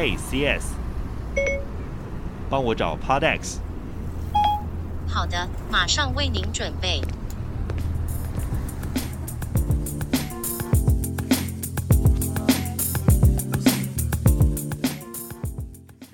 Hey CS，帮我找 PodX。好的，马上为您准备。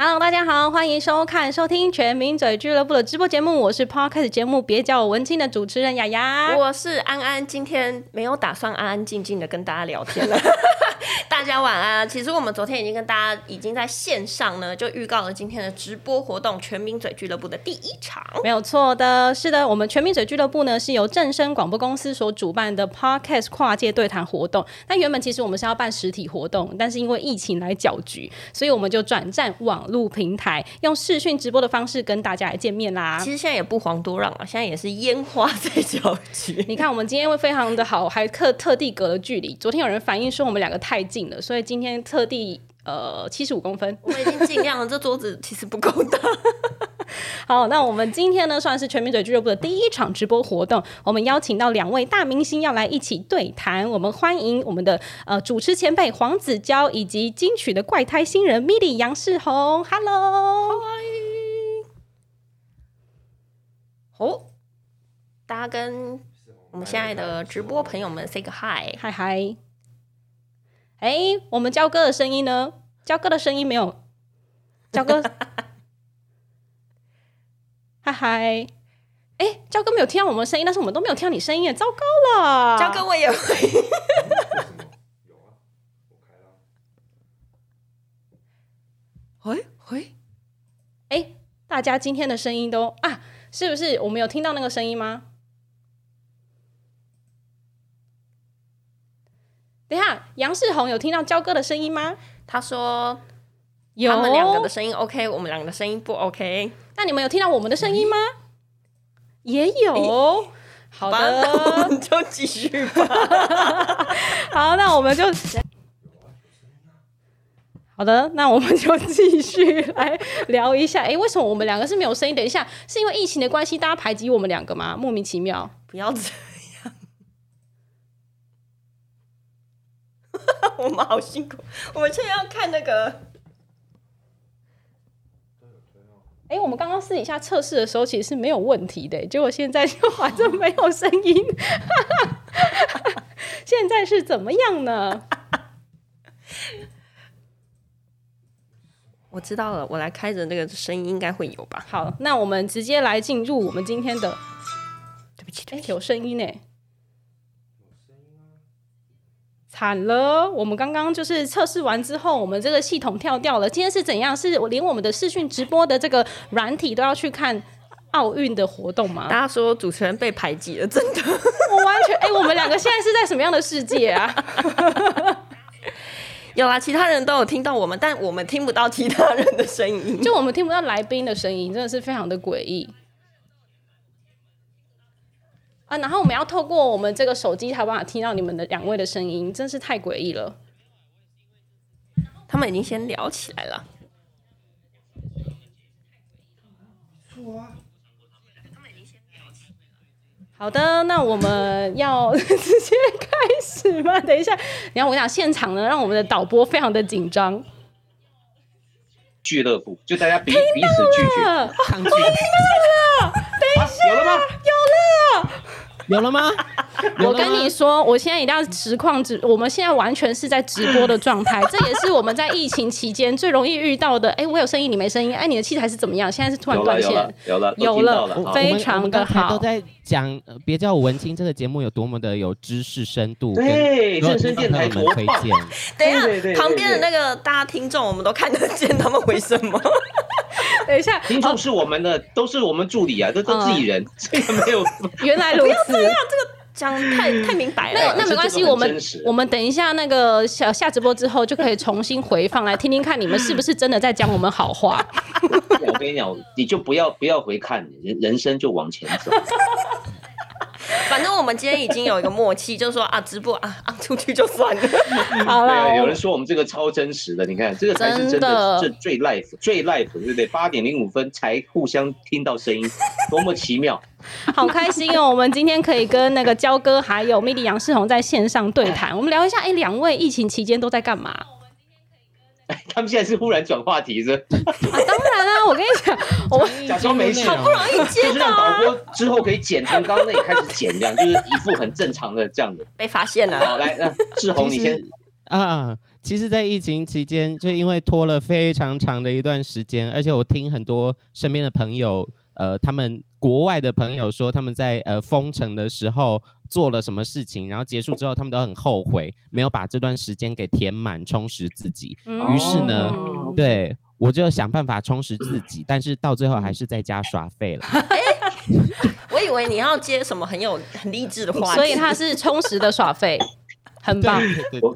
Hello，大家好，欢迎收看、收听全民嘴俱乐部的直播节目，我是 Podcast 节目，别叫我文青的主持人雅雅，我是安安，今天没有打算安安静静的跟大家聊天了。大家晚安。其实我们昨天已经跟大家已经在线上呢，就预告了今天的直播活动——全民嘴俱乐部的第一场。没有错的，是的，我们全民嘴俱乐部呢是由正声广播公司所主办的 Podcast 跨界对谈活动。那原本其实我们是要办实体活动，但是因为疫情来搅局，所以我们就转战网络平台，用视讯直播的方式跟大家来见面啦。其实现在也不遑多让啊，现在也是烟花在搅局。你看，我们今天会非常的好，还特特地隔了距离。昨天有人反映说我们两个太近了。所以今天特地呃七十五公分，我已经尽量了。这桌子其实不够大。好，那我们今天呢算是全民嘴俱乐部的第一场直播活动。我们邀请到两位大明星要来一起对谈。我们欢迎我们的呃主持前辈黄子佼以及金曲的怪胎新人 Milly 杨世宏。Hello，好，大家跟我们现在的直播朋友们 say 个 hi，嗨嗨。哎、欸，我们焦哥的声音呢？焦哥的声音没有，焦哥，嗨嗨，哎，焦哥没有听到我们的声音，但是我们都没有听到你声音，糟糕了！焦哥我也会。喂喂，哎，大家今天的声音都啊，是不是我们有听到那个声音吗？等一下，杨世宏有听到焦哥的声音吗？他说有，他们两个的声音 OK，我们两个的声音不 OK。那你们有听到我们的声音吗？也有。欸、好的，那我们就继续吧。好，那我们就好的，那我们就继续来聊一下。哎、欸，为什么我们两个是没有声音？等一下，是因为疫情的关系，大家排挤我们两个吗？莫名其妙。不要这样 我们好辛苦，我们现在要看那个。哎、欸，我们刚刚私底下测试的时候，其实是没有问题的，结果现在就反正没有声音。现在是怎么样呢？我知道了，我来开着那个声音，应该会有吧。好，那我们直接来进入我们今天的。对不起，对不起，欸、有声音呢。惨了！我们刚刚就是测试完之后，我们这个系统跳掉了。今天是怎样？是连我们的视讯直播的这个软体都要去看奥运的活动吗？大家说主持人被排挤了，真的？我完全哎、欸，我们两个现在是在什么样的世界啊？有啊，其他人都有听到我们，但我们听不到其他人的声音，就我们听不到来宾的声音，真的是非常的诡异。啊，然后我们要透过我们这个手机才有办法听到你们的两位的声音，真是太诡异了。他们已经先聊起来了。好的，那我们要 直接开始吗？等一下，然后我讲，现场呢，让我们的导播非常的紧张。俱乐部，就大家彼彼此拒绝。我听到了，等一下，有了吗？有了吗？我跟你说，我现在一定要实况直，我们现在完全是在直播的状态，这也是我们在疫情期间最容易遇到的。哎、欸，我有声音，你没声音，哎、欸，你的器材是怎么样？现在是突然断线，有了，有了，有了，非常的好。都在讲，别叫我文青，这个节目有多么的有知识深度，对，正声电台多推荐。等一下，旁边的那个大家听众，我们都看得见他们为什么？等一下，听众是我们的，都是我们助理啊，都都自己人，这个没有。原来如此，这样这个。讲太太明白了，那那没关系，我们我们等一下那个下下直播之后就可以重新回放来听听看，你们是不是真的在讲我们好话？我跟你讲，你就不要不要回看，人人生就往前走。反正我们今天已经有一个默契，就是说啊，直播啊 啊出去就算了。好了，有人说我们这个超真实的，你看这个才是真的，这最 live 最 live 对不对？八点零五分才互相听到声音，多么奇妙！好开心哦！我们今天可以跟那个焦哥还有 MIDI 杨世宏在线上对谈，我们聊一下，哎，两位疫情期间都在干嘛？他们现在是忽然转话题是？啊，当然啦、啊，我跟你讲，我假装没事，好不容易接到，让导播之后可以剪成刚刚那里开始剪这样，就是一副很正常的这样子。被发现了。好，来，那志宏你先啊。其实，在疫情期间，就因为拖了非常长的一段时间，而且我听很多身边的朋友，呃，他们国外的朋友说，他们在呃封城的时候做了什么事情，然后结束之后，他们都很后悔没有把这段时间给填满，充实自己。于是呢，哦、对我就想办法充实自己，但是到最后还是在家耍废了。我以为你要接什么很有很励志的话，所以他是充实的耍废，很棒。对对对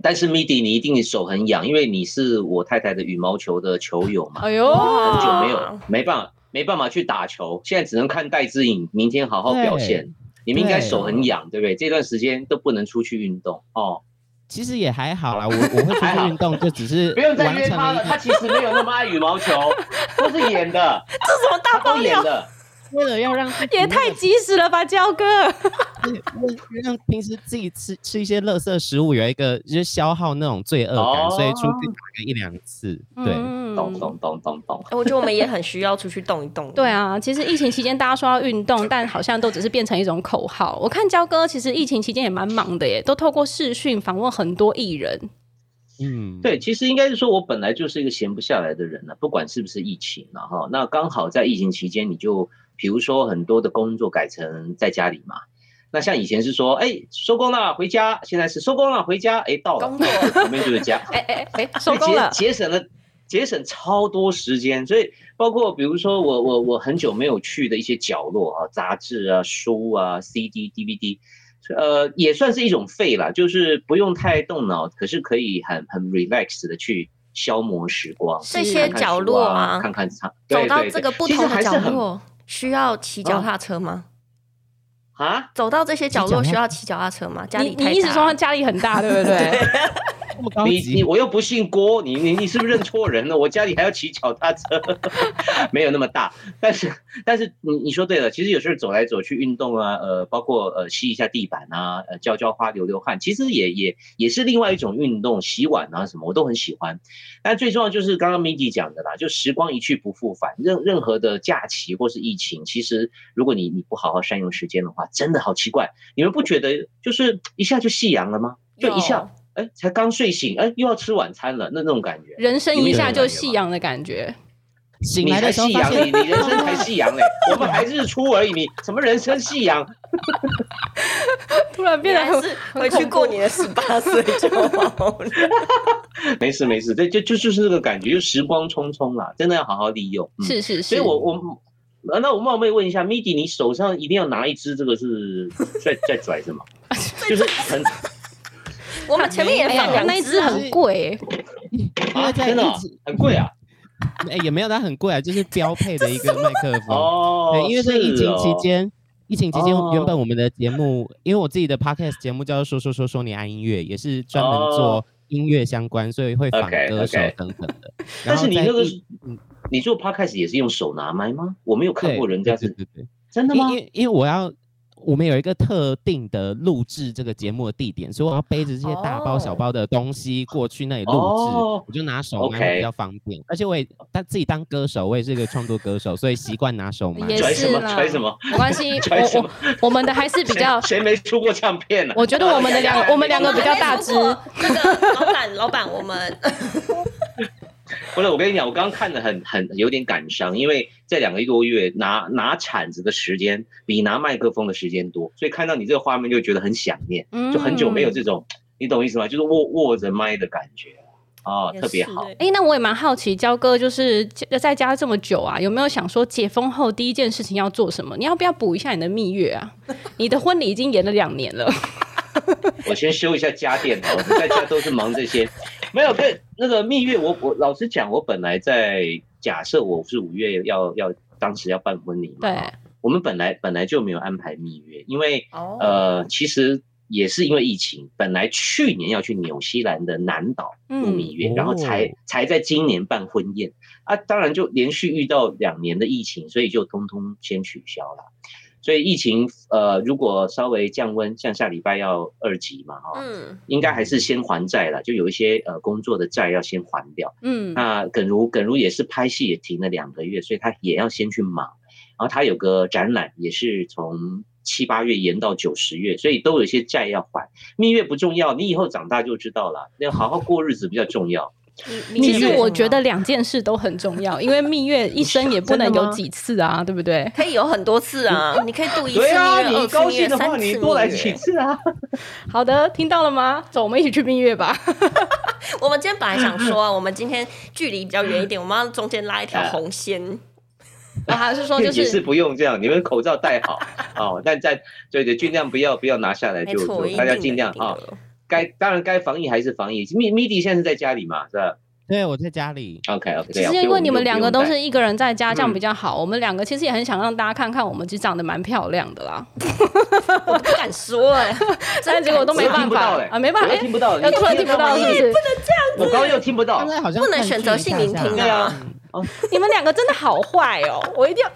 但是 Midi，你一定手很痒，因为你是我太太的羽毛球的球友嘛。哎呦，很久没有，没办法，没办法去打球，现在只能看戴资颖明天好好表现。你们应该手很痒，对不对？这段时间都不能出去运动哦。其实也还好啦，我我会出去运动，就只是 不用再约他了。他其实没有那么爱羽毛球，都是演的。这什么大爆料？为了要让也太及时了吧，焦哥！让平时自己吃吃一些垃圾食物，有一个就是消耗那种罪恶感，哦、所以出去打个一两次。对，咚咚咚咚咚。我觉得我们也很需要出去动一动。对啊，其实疫情期间大家说要运动，但好像都只是变成一种口号。我看焦哥其实疫情期间也蛮忙的耶，都透过视讯访问很多艺人。嗯，对，其实应该是说我本来就是一个闲不下来的人了，不管是不是疫情了哈。那刚好在疫情期间，你就。比如说很多的工作改成在家里嘛，那像以前是说，哎，收工了回家，现在是收工了回家，哎，到了，旁边就是家，哎哎哎，收工了，节节省了节省超多时间，所以包括比如说我我我很久没有去的一些角落啊，杂志啊、书啊、CD、DVD，呃，也算是一种废了，就是不用太动脑，可是可以很很 relax 的去消磨时光，这些角落啊，看看场，走到这个不同的角落。需要骑脚踏车吗？啊，走到这些角落需要骑脚踏车吗？家里你你一直说他家里很大，对不对？对你你我又不姓郭，你你你是不是认错人了？我家里还要骑脚踏车，没有那么大。但是但是你你说对了，其实有时候走来走去运动啊，呃，包括呃吸一下地板啊，呃浇浇花流流汗，其实也也也是另外一种运动。洗碗啊什么我都很喜欢。但最重要就是刚刚 Midi 讲的啦，就时光一去不复返。任任何的假期或是疫情，其实如果你你不好好善用时间的话，真的好奇怪。你们不觉得就是一下就夕阳了吗？就一下。哎，才刚睡醒，哎，又要吃晚餐了，那那种感觉，人生一下就夕阳的感觉。醒来的时候夕阳，你你人生才夕阳嘞，我们还日出而已，你什么人生夕阳？突然变得是回去过年的十八岁就好了。没事没事，这就就就是这个感觉，就时光匆匆啦，真的要好好利用。嗯、是是是，所以我我那我冒昧问一下，Midi，你手上一定要拿一支这个是在在拽是吗？就是很。我们前面也放两、啊、那一只很贵、欸，啊，真的很贵啊！哎，也没有它很贵啊，就是标配的一个麦克风。哦，对，因为在疫情期间，哦、疫情期间原本我们的节目，哦、因为我自己的 podcast 节目叫做说说说说你爱音乐，也是专门做音乐相关，所以会访歌手等等的。Okay, okay. 但是你那个，嗯，你做 podcast 也是用手拿麦吗？我没有看过人家是，对对对对真的吗？因为因为我要。我们有一个特定的录制这个节目的地点，所以我要背着这些大包小包的东西过去那里录制，oh, 我就拿手麦比较方便。Okay. 而且我也他自己当歌手，我也是一个创作歌手，所以习惯拿手麦。也是啦，揣什么？没关系，我我们的还是比较。谁没出过唱片呢、啊？我觉得我们的两个，我们两个比较大只。那个老板，老板，我们。不是，我跟你讲，我刚刚看的很很有点感伤，因为这两个多月拿拿铲子的时间比拿麦克风的时间多，所以看到你这个画面就觉得很想念，就很久没有这种，嗯、你懂意思吗？就是握握着麦的感觉啊，特别好。哎，那我也蛮好奇，焦哥就是在家这么久啊，有没有想说解封后第一件事情要做什么？你要不要补一下你的蜜月啊？你的婚礼已经延了两年了。我先修一下家电，我在家都是忙这些。没有对那个蜜月，我我老实讲，我本来在假设我是五月要要当时要办婚礼嘛，对，我们本来本来就没有安排蜜月，因为、oh. 呃其实也是因为疫情，本来去年要去纽西兰的南岛度蜜月，嗯、然后才才在今年办婚宴啊，当然就连续遇到两年的疫情，所以就通通先取消了。所以疫情呃，如果稍微降温，像下礼拜要二级嘛，哈，嗯，应该还是先还债了，就有一些呃工作的债要先还掉，嗯，那耿如耿如也是拍戏也停了两个月，所以他也要先去忙，然后他有个展览也是从七八月延到九十月，所以都有一些债要还。蜜月不重要，你以后长大就知道了，要好好过日子比较重要。其实我觉得两件事都很重要，因为蜜月一生也不能有几次啊，对不对？可以有很多次啊，你可以度一次蜜月，二次蜜月，高兴的话你多来几次啊。好的，听到了吗？走，我们一起去蜜月吧。我们今天本来想说，我们今天距离比较远一点，我们要中间拉一条红线。我还是说，就是是不用这样，你们口罩戴好哦，但在对对，尽量不要不要拿下来就，就大家尽量啊。该当然该防疫还是防疫。米米迪现在是在家里嘛，是吧？对，我在家里。OK OK。其实因为你们两个都是一个人在家，这样比较好。我们两个其实也很想让大家看看，我们其实长得蛮漂亮的啦。我不敢说哎，但结果都没办法啊，没办法，听不到，突然听不到，是不是？不能这样子。我刚刚又听不到，好像不能选择性聆听啊。你们两个真的好坏哦，我一定要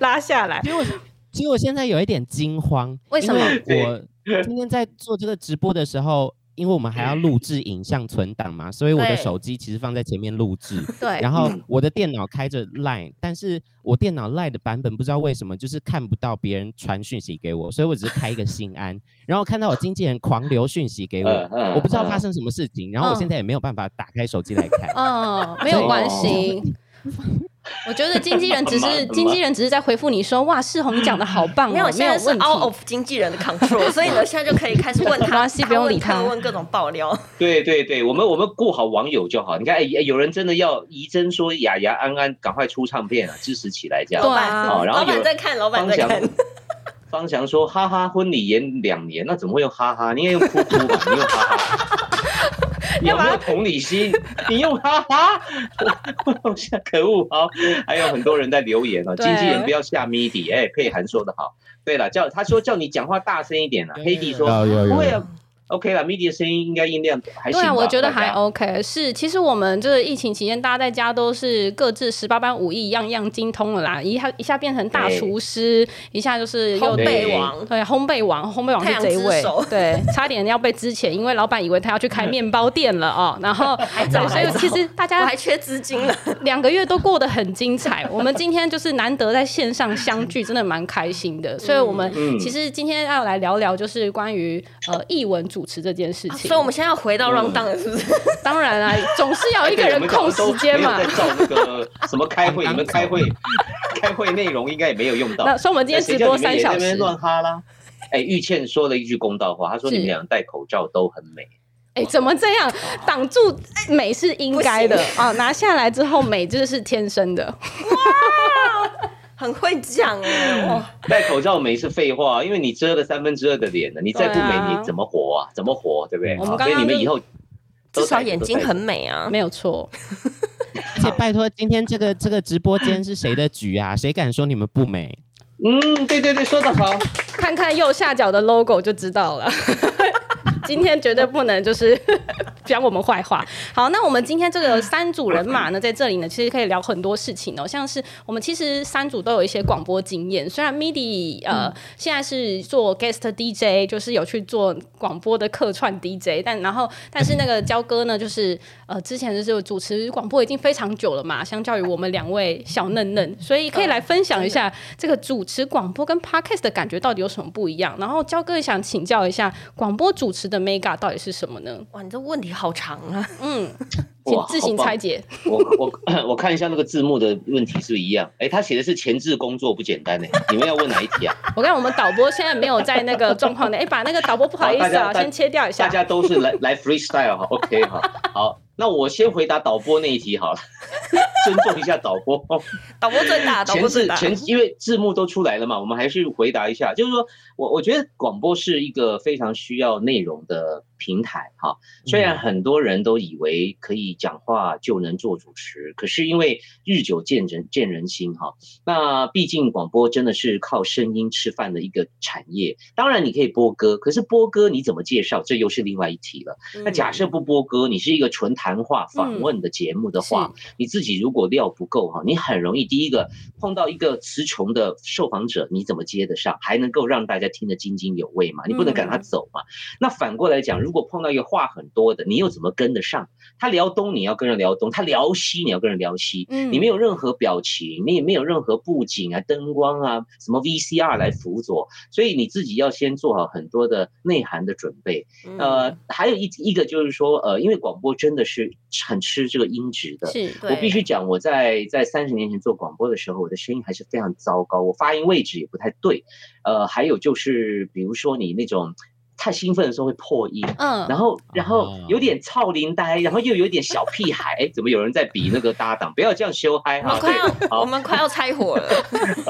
拉下来。其实我，其实我现在有一点惊慌，为什么？我 今天在做这个直播的时候。因为我们还要录制影像存档嘛，所以我的手机其实放在前面录制。对。然后我的电脑开着 Line，但是我电脑 Line 的版本不知道为什么就是看不到别人传讯息给我，所以我只是开一个心安，然后看到我经纪人狂留讯息给我，我不知道发生什么事情，然后我现在也没有办法打开手机来看。嗯，没有关系。我觉得经纪人只是 经纪人只是在回复你说，哇，世宏你讲的好棒，没有，现在是 out of 经纪人的 control，所以呢现在就可以开始问他，不用理他，问各种爆料。对对对，我们我们顾好网友就好。你看，哎，有人真的要怡珍说雅雅安安赶快出唱片啊，支持起来这样。对啊，然后老板在看，老板在看。方翔说哈哈，婚礼延两年，那怎么会用哈哈？你应该用哭哭吧，你用哈哈。你有没有同理心？你用哈哈，可恶！好，还有很多人在留言哦，经纪人不要下 MIDI。哎，佩涵说的好。对了，叫他说叫你讲话大声一点啊。黑弟说不会啊。OK 了，MIDI 的声音应该音量还行？对啊，我觉得还 OK。是，其实我们这个疫情期间，大家在家都是各自十八般武艺，样样精通了啦。一下一下变成大厨师，一下就是烘焙王，对，烘焙王，烘焙王是这一位，对，差点要被之前，因为老板以为他要去开面包店了哦。然后，对，所以其实大家还缺资金了，两个月都过得很精彩。我们今天就是难得在线上相聚，真的蛮开心的。所以我们其实今天要来聊聊，就是关于呃译文。主持这件事情，啊，所以我们现在要回到 rundown 了，是不是？当然啊，总是要一个人控时间嘛。在照那个 什么开会，你们开会开会内容应该也没有用到。那说我们今天直播三小时，乱哈啦。哎，玉倩说了一句公道话，她说你们俩戴口罩都很美。哎，怎么这样？挡住美是应该的啊，拿下来之后美就是天生的。哇很会讲哎，戴口罩美是废话，因为你遮了三分之二的脸了，你再不美你怎么活啊？怎么活，对不对？我们刚刚所以你们以后至少眼睛很美啊，没有错。而 且拜托，今天这个这个直播间是谁的局啊？谁敢说你们不美？嗯，对对对，说得好，看看右下角的 logo 就知道了。今天绝对不能就是 讲我们坏话。好，那我们今天这个三组人马呢，在这里呢，其实可以聊很多事情哦。像是我们其实三组都有一些广播经验，虽然 MIDI 呃现在是做 guest DJ，就是有去做广播的客串 DJ，但然后但是那个焦哥呢，就是呃之前就是主持广播已经非常久了嘛，相较于我们两位小嫩嫩，所以可以来分享一下这个主持广播跟 podcast 的感觉到底有什么不一样。然后焦哥也想请教一下广播主持的。Mega 到底是什么呢？哇，你这问题好长啊！嗯，请自行拆解。我我我看一下那个字幕的问题是不是一样？哎、欸，他写的是前置工作不简单呢。你们要问哪一题啊？我看我们导播现在没有在那个状况内。哎、欸，把那个导播不好意思啊，先切掉一下。大家都是来来 freestyle 哈，OK 哈，好。那我先回答导播那一题好了，尊重一下导播。导播最大，导播最大。前置前因为字幕都出来了嘛，我们还是回答一下。就是说我我觉得广播是一个非常需要内容的平台哈。虽然很多人都以为可以讲话就能做主持，可是因为日久见人见人心哈。那毕竟广播真的是靠声音吃饭的一个产业。当然你可以播歌，可是播歌你怎么介绍，这又是另外一题了。那假设不播歌，你是一个纯谈话访问的节目的话，嗯、你自己如果果料不够哈，你很容易第一个碰到一个词穷的受访者，你怎么接得上，还能够让大家听得津津有味嘛？你不能赶他走嘛。嗯、那反过来讲，如果碰到一个话很多的，你又怎么跟得上？他聊东，你要跟人聊东；他聊西，你要跟人聊西。嗯，你没有任何表情，你也没有任何布景啊、灯光啊、什么 VCR 来辅佐，所以你自己要先做好很多的内涵的准备。呃，还有一一个就是说，呃，因为广播真的是很吃这个音质的。是，我必须讲，我在在三十年前做广播的时候，我的声音还是非常糟糕，我发音位置也不太对。呃，还有就是，比如说你那种。太兴奋的时候会破音，嗯，然后然后有点臭奶呆，然后又有点小屁孩，怎么有人在比那个搭档？不要这样羞嗨哈！快要，我们快要拆伙了。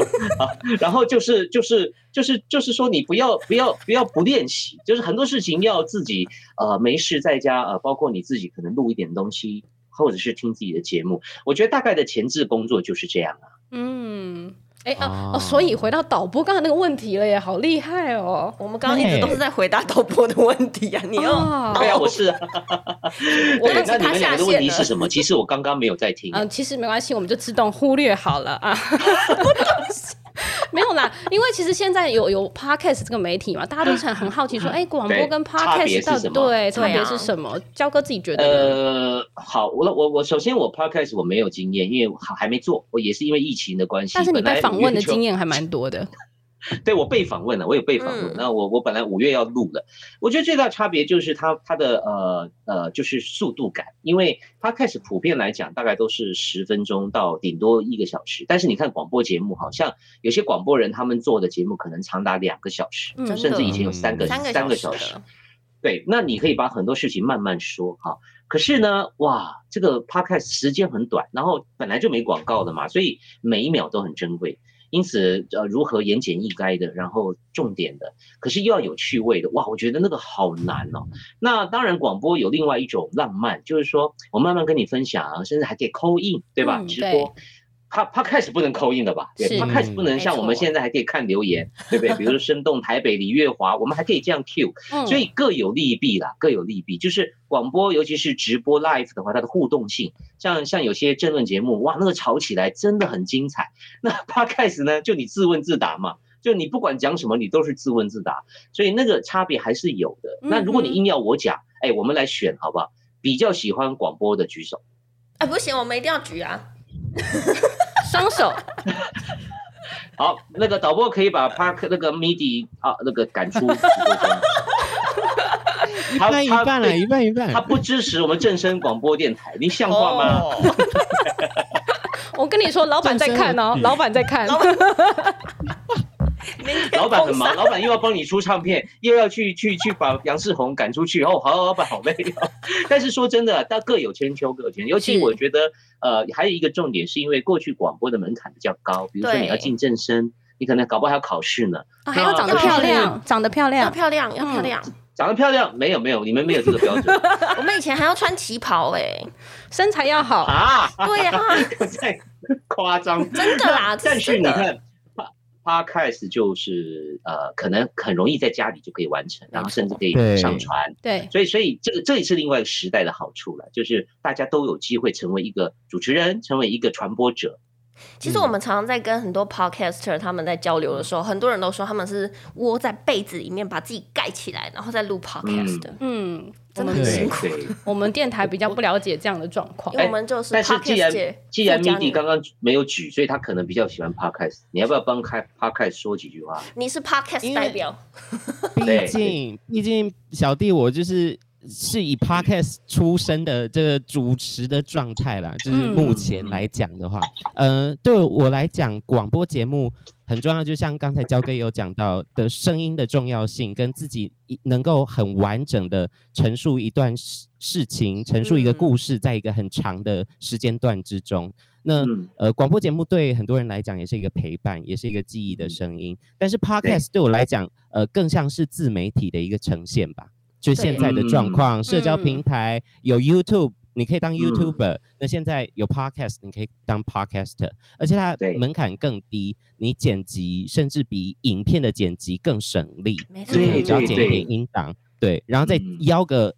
然后就是就是就是就是说，你不要不要不要不练习，就是很多事情要自己呃没事在家呃，包括你自己可能录一点东西，或者是听自己的节目。我觉得大概的前置工作就是这样啊。嗯。哎啊哦，所以回到导播刚才那个问题了耶，好厉害哦！我们刚刚一直都是在回答导播的问题啊，你哦，对啊，我是。我刚才你们两个的问题是什么？其实我刚刚没有在听。嗯，其实没关系，我们就自动忽略好了啊。没有啦，因为其实现在有有 podcast 这个媒体嘛，大家都很很好奇说，哎，广播跟 podcast 到底对差别是什么？焦哥自己觉得？呃，好，我我我首先我 podcast 我没有经验，因为还还没做，我也是因为疫情的关系。但是你被访问的经验还蛮多的。对，我被访问了，我有被访问。嗯、那我我本来五月要录的，我觉得最大差别就是它它的呃呃就是速度感，因为它开始普遍来讲大概都是十分钟到顶多一个小时，但是你看广播节目，好像有些广播人他们做的节目可能长达两个小时，嗯、甚至以前有三个、嗯、三个小时。对，那你可以把很多事情慢慢说哈。可是呢，哇，这个 podcast 时间很短，然后本来就没广告的嘛，所以每一秒都很珍贵。因此，呃，如何言简意赅的，然后重点的，可是又要有趣味的，哇，我觉得那个好难哦。那当然，广播有另外一种浪漫，就是说我慢慢跟你分享，甚至还可以 call in，对吧？嗯、直播。他他开始不能 call in 的吧？对，他开始不能像我们现在还可以看留言，对不对？比如说生动台北李月华，我们还可以这样 Q，所以各有利弊啦，各有利弊。就是广播，尤其是直播 live 的话，它的互动性，像像有些政论节目，哇，那个吵起来真的很精彩。那 Podcast 呢，就你自问自答嘛，就你不管讲什么，你都是自问自答，所以那个差别还是有的。那如果你硬要我讲，哎，我们来选好不好？比较喜欢广播的举手。哎，不行，我们一定要举啊。双手，好，那个导播可以把 Park 那个 MIDI 啊那个赶出。一半一半了，一半一半。他不支持我们正声广播电台，你像话吗？我跟你说，老板在看哦，老板在看。老板很忙，老板又要帮你出唱片，又要去去去把杨世宏赶出去。哦，好，老板好累哦。但是说真的，但各有千秋，各有千秋。尤其我觉得，呃，还有一个重点，是因为过去广播的门槛比较高，比如说你要进正声，你可能搞不好还要考试呢。还要长得漂亮，长得漂亮，要漂亮，要漂亮，长得漂亮。没有没有，你们没有这个标准。我们以前还要穿旗袍哎，身材要好啊。对呀，太夸张，真的啦。但是你看。Podcast 就是呃，可能很容易在家里就可以完成，然后甚至可以上传。对，所以所以这个这也是另外一个时代的好处了，就是大家都有机会成为一个主持人，成为一个传播者。其实我们常常在跟很多 podcaster 他们在交流的时候，很多人都说他们是窝在被子里面把自己盖起来，然后再录 podcast 的。嗯，真的很辛苦。我们电台比较不了解这样的状况，因为我们就是。但是既然既然 MIDI 刚刚没有举，所以他可能比较喜欢 podcast。你要不要帮开 podcast 说几句话？你是 podcast 代表。毕竟毕竟小弟我就是。是以 podcast 出身的这个主持的状态啦，就是目前来讲的话，嗯、呃，对我来讲，广播节目很重要，就像刚才焦哥有讲到的声音的重要性，跟自己能够很完整的陈述一段事事情，陈述一个故事，在一个很长的时间段之中，那呃，广播节目对很多人来讲也是一个陪伴，也是一个记忆的声音，但是 podcast 对我来讲，呃，更像是自媒体的一个呈现吧。就现在的状况，社交平台有 YouTube，你可以当 YouTuber。那现在有 Podcast，你可以当 Podcaster，而且它门槛更低，你剪辑甚至比影片的剪辑更省力。没错，你只要剪一点音档，对，然后再邀个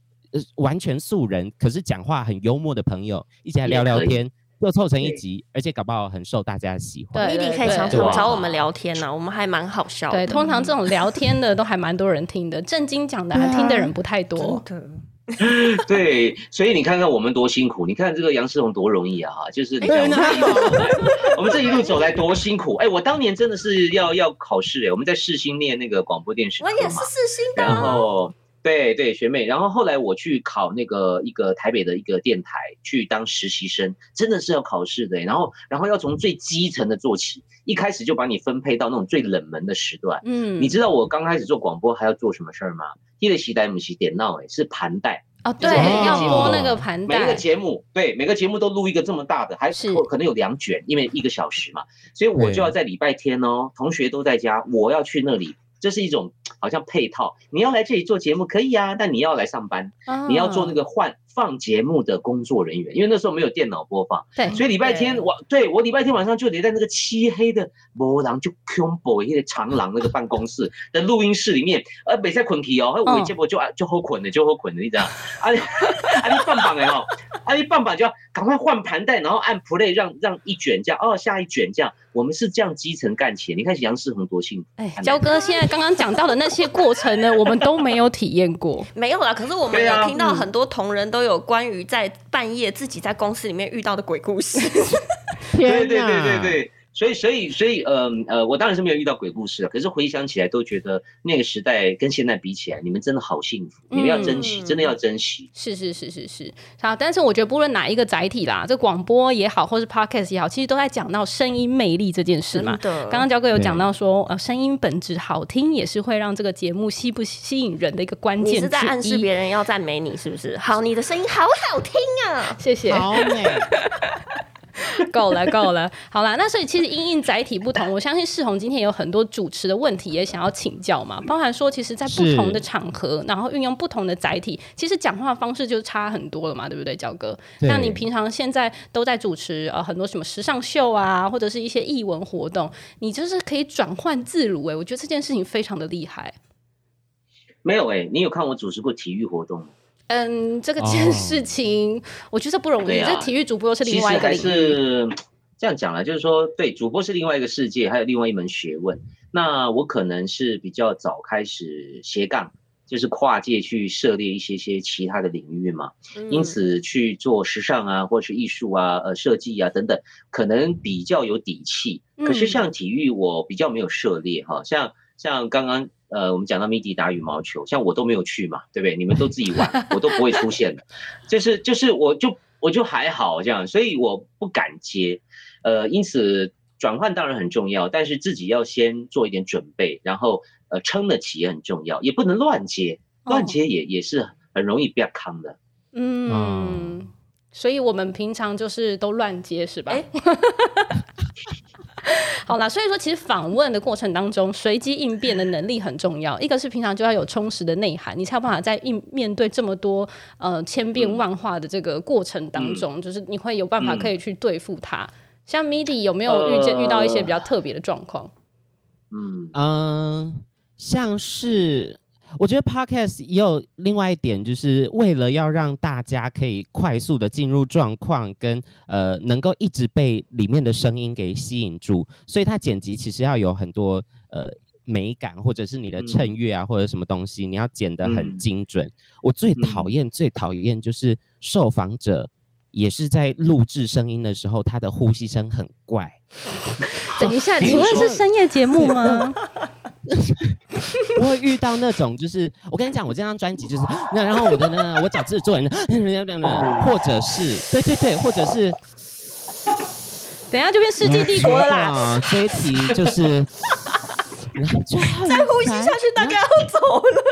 完全素人，可是讲话很幽默的朋友一起来聊聊天，又凑成一集，而且搞不好很受大家喜欢。对，Midi 可以常常找我们聊天呢，我们还蛮好笑。对，通常这种聊天的都还蛮多人听的，正经讲的还听的人不太多。对，所以你看看我们多辛苦，你看这个杨世荣多容易啊！就是你看我们这一路走来，我们这一路走来多辛苦。哎，我当年真的是要要考试哎，我们在世新念那个广播电视，我也是世新的。然后，对对，学妹，然后后来我去考那个一个台北的一个电台去当实习生，真的是要考试的。然后，然后要从最基层的做起，一开始就把你分配到那种最冷门的时段。嗯，你知道我刚开始做广播还要做什么事儿吗？一个时代不是电脑，哎，是盘带哦，对，要播那个盘带。每个节目，对，每个节目都录一个这么大的，还是可能有两卷，因为一个小时嘛，所以我就要在礼拜天哦，同学都在家，我要去那里，这是一种好像配套。你要来这里做节目可以啊，但你要来上班，你要做那个换。放节目的工作人员，因为那时候没有电脑播放，对，所以礼拜天我对我礼拜天晚上就得在那个漆黑的魔廊就恐怖一个长廊那个办公室的录音室里面，而没在捆皮哦，我一结果就就好捆的就好捆的，你知道？啊你啊你棒棒的哦，啊你棒棒就要赶快换盘带，然后按 play 让让一卷这样，哦下一卷这样，我们是这样基层干起来。你看杨世宏多幸福。哎，焦哥现在刚刚讲到的那些过程呢，我们都没有体验过，没有啦。可是我们有听到很多同仁都有。有关于在半夜自己在公司里面遇到的鬼故事，对对对对对。所以，所以，所以，呃，呃，我当然是没有遇到鬼故事了。可是回想起来，都觉得那个时代跟现在比起来，你们真的好幸福，你们要珍惜，嗯、真的要珍惜。是是是是是。好，但是我觉得不论哪一个载体啦，这广播也好，或是 podcast 也好，其实都在讲到声音魅力这件事嘛。刚刚焦哥有讲到说，呃，声音本质好听，也是会让这个节目吸不吸引人的一个关键。你是在暗示别人要赞美你，是不是？好，你的声音好好听啊，谢谢。好美。够了，够了，好啦。那所以其实因应载体不同，我相信世宏今天有很多主持的问题也想要请教嘛，包含说其实在不同的场合，然后运用不同的载体，其实讲话方式就差很多了嘛，对不对，焦哥？那你平常现在都在主持呃很多什么时尚秀啊，或者是一些艺文活动，你就是可以转换自如哎、欸，我觉得这件事情非常的厉害。没有哎、欸，你有看我主持过体育活动吗？嗯，这个件事情，我觉得不容易。这体育主播是另外一个领域。其实是这样讲了，就是说，对，主播是另外一个世界，还有另外一门学问。那我可能是比较早开始斜杠，就是跨界去涉猎一些些其他的领域嘛。因此去做时尚啊，或是艺术啊，呃，设计啊等等，可能比较有底气。可是像体育，我比较没有涉猎哈，像像刚刚。呃，我们讲到 Midi 打羽毛球，像我都没有去嘛，对不对？你们都自己玩，我都不会出现的。就是就是，我就我就还好这样，所以我不敢接。呃，因此转换当然很重要，但是自己要先做一点准备，然后呃撑得起也很重要，也不能乱接，乱接也、哦、也是很容易变康的。嗯，嗯，所以我们平常就是都乱接是吧？欸 好啦，所以说其实访问的过程当中，随机应变的能力很重要。一个是平常就要有充实的内涵，你才有办法在应面对这么多呃千变万化的这个过程当中，就是你会有办法可以去对付它。像 Midi 有没有遇见、遇到一些比较特别的状况？嗯嗯、像是。我觉得 Podcast 也有另外一点，就是为了要让大家可以快速的进入状况，跟呃能够一直被里面的声音给吸引住，所以它剪辑其实要有很多呃美感，或者是你的衬乐啊，或者什么东西，你要剪得很精准。嗯、我最讨厌、嗯、最讨厌就是受访者也是在录制声音的时候，他的呼吸声很怪。等一下，请问是深夜节目吗？我会遇到那种，就是我跟你讲，我这张专辑就是 那，然后我的呢，我找制作人，或者是对对对，或者是，等一下就变世纪帝国了啦。这一题就是，再呼吸下去，大家要走了。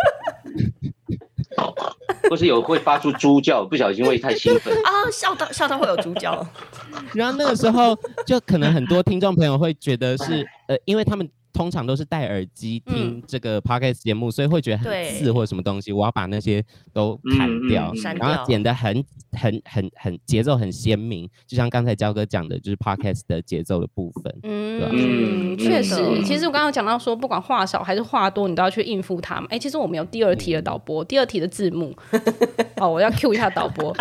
或是有会发出猪叫，不小心会太兴奋啊，笑到笑到会有猪叫。然后那个时候，就可能很多听众朋友会觉得是呃，因为他们。通常都是戴耳机听这个 podcast 节目，嗯、所以会觉得很刺或者什么东西。我要把那些都砍掉，嗯嗯、然后剪得很很很很节奏很鲜明，就像刚才焦哥讲的，就是 podcast 的节奏的部分。嗯，吧嗯，确实。其实我刚刚讲到说，不管话少还是话多，你都要去应付他们。哎、欸，其实我们有第二题的导播，嗯、第二题的字幕。哦，我要 cue 一下导播，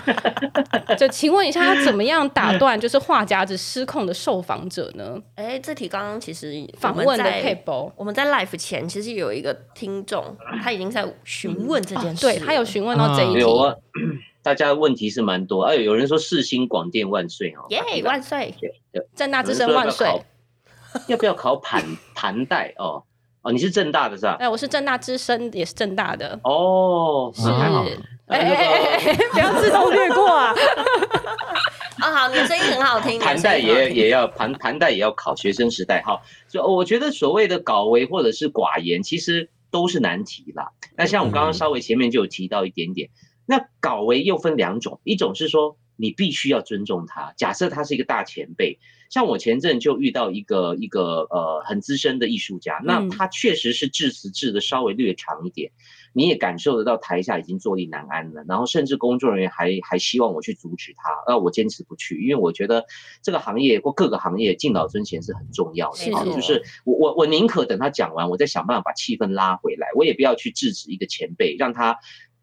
就请问一下，他怎么样打断 就是话匣子失控的受访者呢？哎，这题刚刚其实访问的我们在 live 前其实有一个听众，他已经在询问这件事，对他有询问到这一题。有啊，大家问题是蛮多，哎，有人说世新广电万岁哦，耶，万岁，正大之声万岁，要不要考盘盘带哦？哦，你是正大的是吧？哎，我是正大之声，也是正大的。哦，是。哎哎哎，不要自动略过啊！啊，好，你的声音很好听。盘带也也要盘盘带也要考学生时代哈。就我觉得所谓的搞为或者是寡言，其实都是难题啦。那像我刚刚稍微前面就有提到一点点，那搞为又分两种，一种是说你必须要尊重他，假设他是一个大前辈。像我前阵就遇到一个一个呃很资深的艺术家，那他确实是致辞致的稍微略长一点，你也感受得到台下已经坐立难安了，然后甚至工作人员还还希望我去阻止他，那我坚持不去，因为我觉得这个行业或各个行业敬老尊贤是很重要的，啊，就是我我我宁可等他讲完，我再想办法把气氛拉回来，我也不要去制止一个前辈，让他。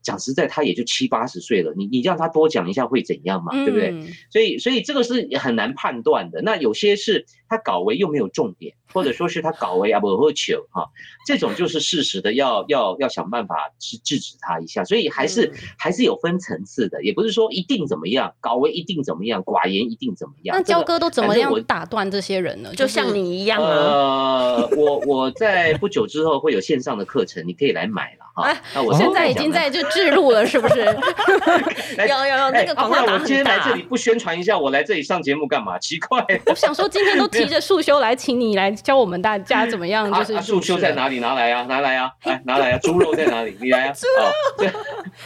讲实在，他也就七八十岁了，你你让他多讲一下会怎样嘛？对不对？所以所以这个是很难判断的。那有些是他搞为又没有重点，或者说是他搞为啊不会求哈，这种就是事实的要要要想办法去制止他一下。所以还是还是有分层次的，也不是说一定怎么样，搞为一定怎么样，寡言一定怎么样。那焦哥都怎么样打断这些人呢？就像你一样呃，我我在不久之后会有线上的课程，你可以来买了。哈，那我现在已经在就置入了，是不是？有有有，那个广告打很大。我今天来这里不宣传一下，我来这里上节目干嘛？奇怪。我想说，今天都 提着束修来，请你来教我们大家怎么样，就是束修在哪里？拿来呀，拿来呀，来拿来呀，猪肉在哪里？你来呀，猪肉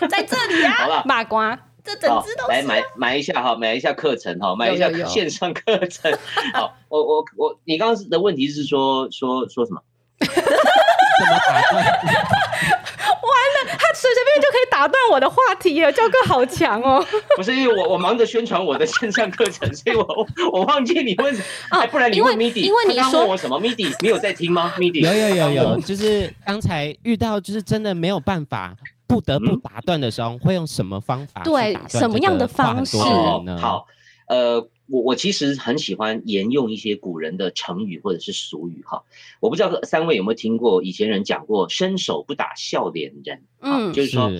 在这里呀。好了，马瓜，这整只都来买买一下哈，买一下课程哈，买一下线上课程。好，我我我，你刚刚的问题是说说说什么？怎么打断？完了，他随随便便就可以打断我的话题了。焦哥好强哦！不是因为我我忙着宣传我的线上课程，所以我我忘记你问，哎，不然你问 Midi，因为你说问我什么？Midi，你有在听吗？Midi，有有有有，就是刚才遇到就是真的没有办法不得不打断的时候，会用什么方法？对，什么样的方式呢？好，呃。我我其实很喜欢沿用一些古人的成语或者是俗语哈，我不知道三位有没有听过以前人讲过“伸手不打笑脸人”，嗯，就是说。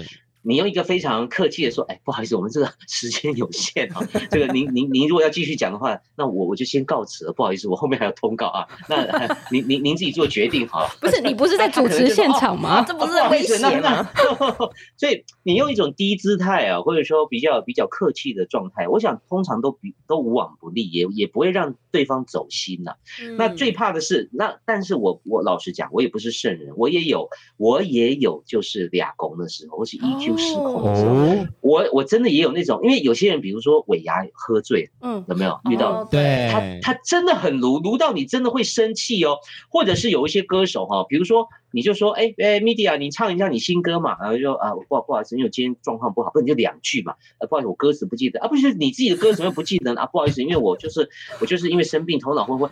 你用一个非常客气的说，哎，不好意思，我们这个 时间有限啊，这个您您您如果要继续讲的话，那我我就先告辞了，不好意思，我后面还有通告啊，那您您您自己做决定哈。不是你不是在主持现场吗？这不是危险吗？所以你用一种低姿态啊，或者说比较比较客气的状态，我想通常都比都无往不利，也也不会让对方走心呐。那最怕的是，那但是我我老实讲，我也不是圣人，我也有我也有就是俩公的时候，或是 EQ。失控的时候，我我真的也有那种，因为有些人，比如说尾牙喝醉，嗯，有没有遇到？对，他他真的很卢，卢到你真的会生气哦。或者是有一些歌手哈，比如说你就说，哎哎，Media，你唱一下你新歌嘛，然后就说啊，不好不好意思，因为我今天状况不好，不你就两句嘛，啊，不好意思，我歌词不记得啊，不是你自己的歌词又不记得啊，不好意思，因为我就是我就是因为生病头脑昏昏，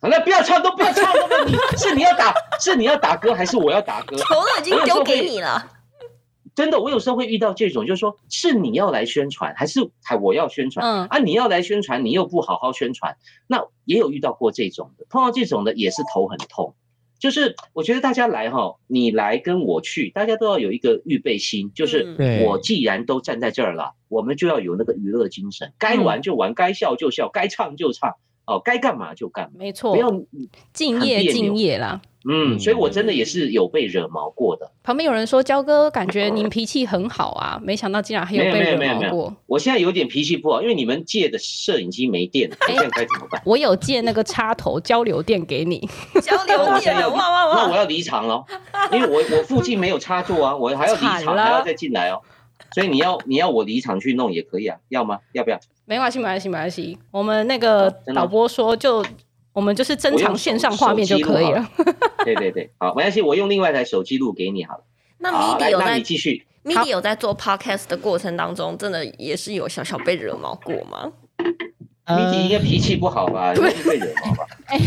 好，那不要唱都不要唱，都你是你要打是你要打歌还是我要打歌？头已经丢给你了。真的，我有时候会遇到这种，就是说，是你要来宣传，还是还我要宣传？嗯啊，你要来宣传，你又不好好宣传，那也有遇到过这种的，碰到这种的也是头很痛。就是我觉得大家来哈，你来跟我去，大家都要有一个预备心，就是我既然都站在这儿了，我们就要有那个娱乐精神，该玩就玩，该笑就笑，该唱就唱。哦，该干嘛就干嘛，没错，不要敬业敬业啦。嗯，所以我真的也是有被惹毛过的。旁边有人说，焦哥感觉您脾气很好啊，没想到竟然还有被惹毛过。我现在有点脾气不好，因为你们借的摄影机没电，我现在该怎么办？我有借那个插头交流电给你，交流电，哇哇哇！那我要离场了，因为我我附近没有插座啊，我还要离场，还要再进来哦。所以你要你要我离场去弄也可以啊，要吗？要不要？没关系，没关系，没关系。我们那个导播说，就我们就是正常线上画面就可以了。对对对，好，没关系，我用另外一台手机录给你好了。那 Midi 有在继续，Midi 有在做 Podcast 的过程当中，真的也是有小小被惹毛过吗？Midi 应该脾气不好吧？容易被惹毛吧？哎，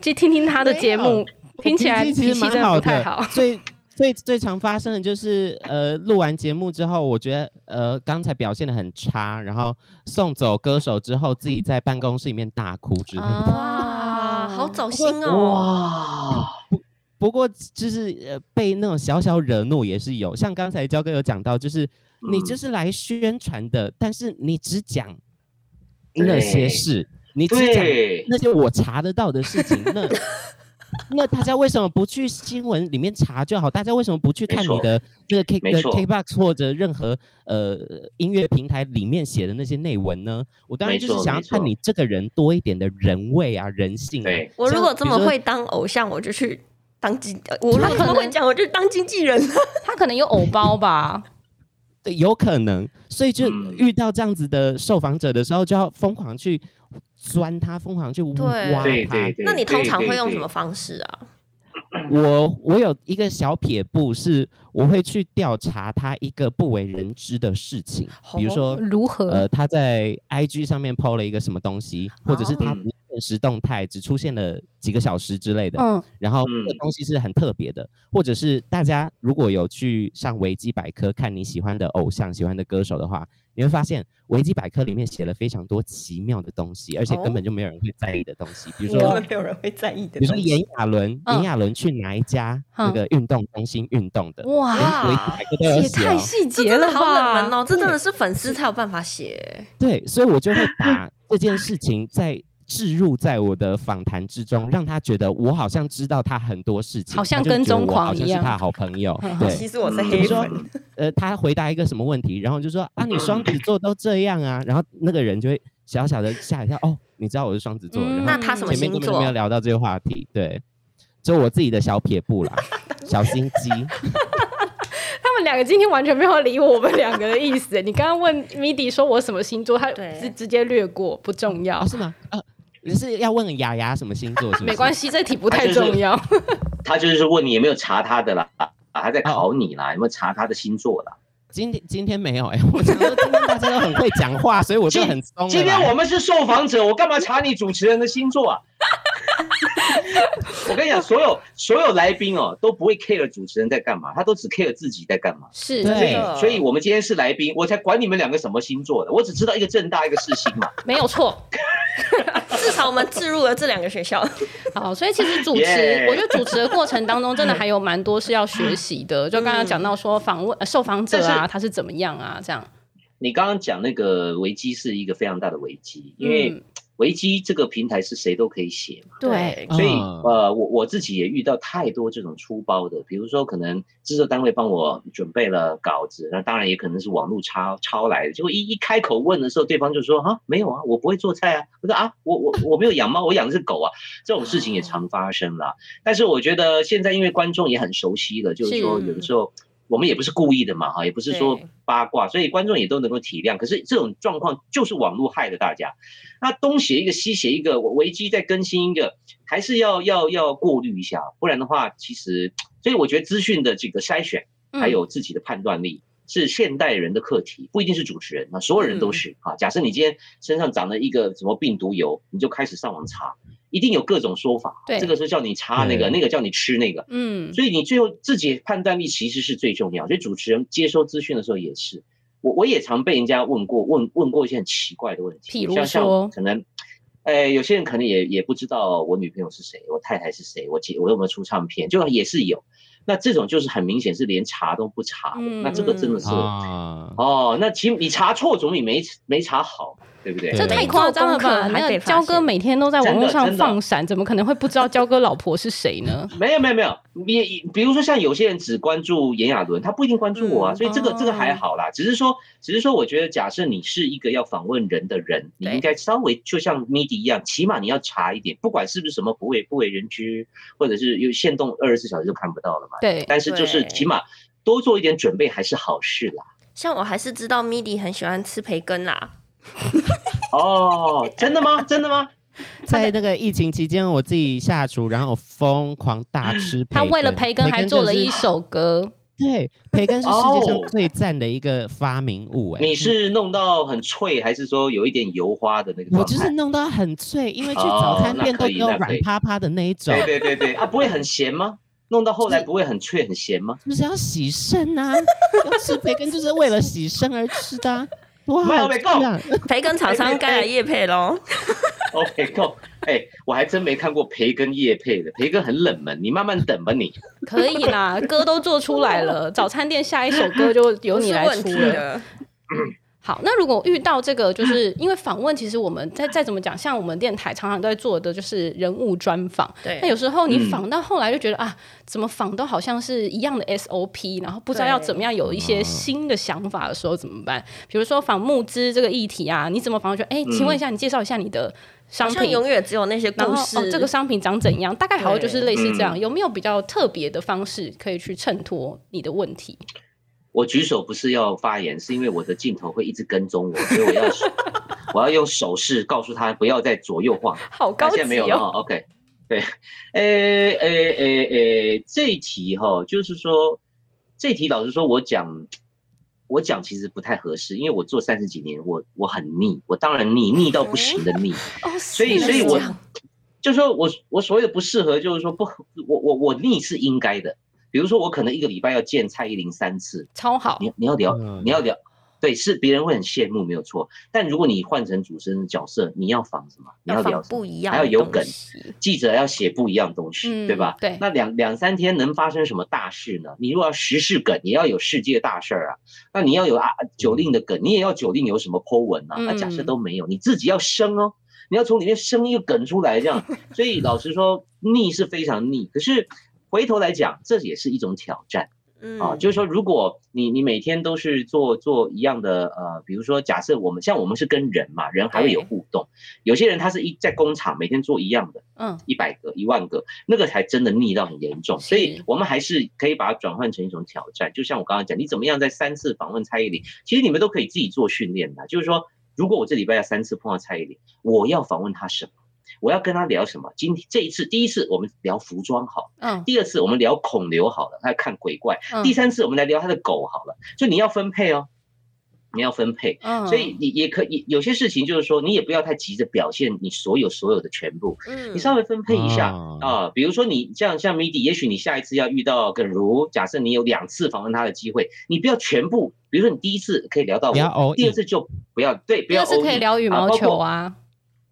去听听他的节目，听起来脾气真的不太好。最最最常发生的就是，呃，录完节目之后，我觉得，呃，刚才表现的很差，然后送走歌手之后，自己在办公室里面大哭之类的。哇，好走心哦！哇，不过就是呃，被那种小小惹怒也是有，像刚才焦哥有讲到，就是你就是来宣传的，但是你只讲那些事，你只讲那些我查得到的事情，那。那大家为什么不去新闻里面查就好？大家为什么不去看你的这个 K 的 KBox 或者任何呃音乐平台里面写的那些内文呢？我当然就是想要看你这个人多一点的人味啊、人性啊。对，我如果这么会当偶像，我就去当经，我如果这么会讲，我就当经纪人。他可能有偶包吧？对，有可能。所以就遇到这样子的受访者的时候，就要疯狂去。钻他，疯狂去挖他。对对对。那你通常会用什么方式啊？我我有一个小撇步，是我会去调查他一个不为人知的事情，比如说如何呃他在 IG 上面 PO 了一个什么东西，或者是他现实动态只出现了几个小时之类的，嗯，然后这个东西是很特别的，或者是大家如果有去上维基百科看你喜欢的偶像、喜欢的歌手的话。你会发现维基百科里面写了非常多奇妙的东西，而且根本就没有人会在意的东西，比如说没有人会在意的，比如说炎亚纶，炎亚纶去哪一家那个运动中心运动的？哇，维基百科都有写，太细节了，好冷门哦，这真的是粉丝才有办法写。对，所以我就会把 这件事情在。置入在我的访谈之中，让他觉得我好像知道他很多事情，好像跟踪狂一样，好像是他好朋友。对，其实我是黑说。呃，他回答一个什么问题，然后就说啊，你双子座都这样啊，然后那个人就会小小的吓一跳，哦，你知道我是双子座，然后那他什么星座？前面根本没有聊到这个话题，对，就我自己的小撇步啦，小心机。他们两个今天完全没有理我们两个的意思。你刚刚问 Midi 说我什么星座，他直直接略过，不重要，是吗？呃。你是要问雅雅什么星座是不是？没关系，这题不太重要。他就是问你有没有查他的啦，啊，他在考你啦，有没有查他的星座啦？今天今天没有哎，我觉得今天大家都很会讲话，所以我就很松。今天我们是受访者，我干嘛查你主持人的星座啊？我跟你讲，所有所有来宾哦都不会 care 主持人在干嘛，他都只 care 自己在干嘛。是，所以所以我们今天是来宾，我才管你们两个什么星座的，我只知道一个正大，一个世新嘛。没有错。至少我们置入了这两个学校，好，所以其实主持，Yeah. 我觉得主持的过程当中，真的还有蛮多是要学习的。就刚刚讲到说访问受访者啊，他是怎么样啊？这样。你刚刚讲那个危机是一个非常大的危机，因为。维基这个平台是谁都可以写嘛？对，所以呃，我我自己也遇到太多这种粗包的，比如说可能制作单位帮我准备了稿子，那当然也可能是网络抄抄来的，结果一一开口问的时候，对方就说啊，没有啊，我不会做菜啊，我说啊，我我我没有养猫，我养的是狗啊，这种事情也常发生了。但是我觉得现在因为观众也很熟悉了，就是说有的时候。我们也不是故意的嘛，哈，也不是说八卦，所以观众也都能够体谅。可是这种状况就是网络害了大家。那东写一个，西写一个，我维基再更新一个，还是要要要过滤一下，不然的话，其实，所以我觉得资讯的这个筛选，还有自己的判断力，是现代人的课题，不一定是主持人啊，所有人都是啊。假设你今天身上长了一个什么病毒疣，你就开始上网查。一定有各种说法，对，这个是叫你查那个，那个叫你吃那个，嗯，所以你最后自己判断力其实是最重要。所以主持人接收资讯的时候也是，我我也常被人家问过，问问过一些很奇怪的问题，比如说，像可能，哎，有些人可能也也不知道我女朋友是谁，我太太是谁，我姐我有没有出唱片，就也是有。那这种就是很明显是连查都不查的，那这个真的是，哦，那其实你查错总比没没查好。对不对？这太夸张了吧？那个焦哥每天都在网络上放闪，怎么可能会不知道焦哥老婆是谁呢？没有没有没有，你比如说像有些人只关注炎亚纶，他不一定关注我啊，所以这个这个还好啦。只是说，只是说，我觉得假设你是一个要访问人的人，你应该稍微就像 Midi 一样，起码你要查一点，不管是不是什么不为不为人知，或者是有限动二十四小时就看不到了嘛。对，但是就是起码多做一点准备还是好事啦。像我还是知道 Midi 很喜欢吃培根啦。哦，真的吗？真的吗？在那个疫情期间，我自己下厨，然后疯狂大吃培根。他为了培根还做了一首歌。对，培根是世界上最赞的一个发明物。哎，你是弄到很脆，还是说有一点油花的那个？我就是弄到很脆，因为去早餐店都有软趴趴的那一种。对对对对，啊，不会很咸吗？弄到后来不会很脆很咸吗？就是要洗肾啊！要吃培根就是为了洗肾而吃的、啊。哇，没够，培根厂商该来夜配喽。OK，够。哎，我还真没看过培根夜配的，培根很冷门，你慢慢等吧你。可以啦，歌都做出来了，早餐店下一首歌就由你来出了。好，那如果遇到这个，就是 因为访问，其实我们再再怎么讲，像我们电台常常都在做的就是人物专访。对。那有时候你访到后来就觉得、嗯、啊，怎么访都好像是一样的 SOP，然后不知道要怎么样有一些新的想法的时候怎么办？比如说访募资这个议题啊，你怎么访？就哎，请问一下，你介绍一下你的商品。永远只有那些故事。哦，这个商品长怎样？大概好像就是类似这样。有没有比较特别的方式可以去衬托你的问题？我举手不是要发言，是因为我的镜头会一直跟踪我，所以我要 我要用手势告诉他不要再左右晃。好高级哦。现在没有了。OK，对，诶诶诶诶，这一题哈，就是说这一题，老实说，我讲我讲其实不太合适，因为我做三十几年，我我很腻，我当然腻腻到不行的腻，所以所以我就是说我我所谓的不适合，就是说不，我我我腻是应该的。比如说，我可能一个礼拜要见蔡依林三次，超好。你你要聊，你要聊，对，是别人会很羡慕，没有错。但如果你换成主持人的角色，你要仿什么？你要聊不一样，还要有梗。记者要写不一样的东西，嗯、对吧？对。那两两三天能发生什么大事呢？你如果要时事梗，你要有世界大事儿啊。那你要有啊九令的梗，你也要九令有什么 po 文啊？那假设都没有，你自己要生哦，你要从里面生一个梗出来，这样。所以老实说，腻是非常腻，可是。回头来讲，这也是一种挑战，嗯。啊，就是说，如果你你每天都是做做一样的，呃，比如说，假设我们像我们是跟人嘛，人还会有互动，有些人他是一在工厂每天做一样的，嗯，一百个、一万个，那个才真的腻到很严重，所以我们还是可以把它转换成一种挑战。就像我刚刚讲，你怎么样在三次访问蔡依林，其实你们都可以自己做训练的，就是说，如果我这礼拜要三次碰到蔡依林，我要访问她什么？我要跟他聊什么？今天这一次，第一次我们聊服装好，嗯，第二次我们聊孔刘好了，他看鬼怪，嗯，第三次我们来聊他的狗好了，就你要分配哦，你要分配，嗯，所以你也可以有些事情就是说，你也不要太急着表现你所有所有的全部，嗯，你稍微分配一下啊，啊，比如说你像像 Midi，也许你下一次要遇到耿如，假设你有两次访问他的机会，你不要全部，比如说你第一次可以聊到我，第二次就不要，对，不要，第二次可以聊羽毛球啊。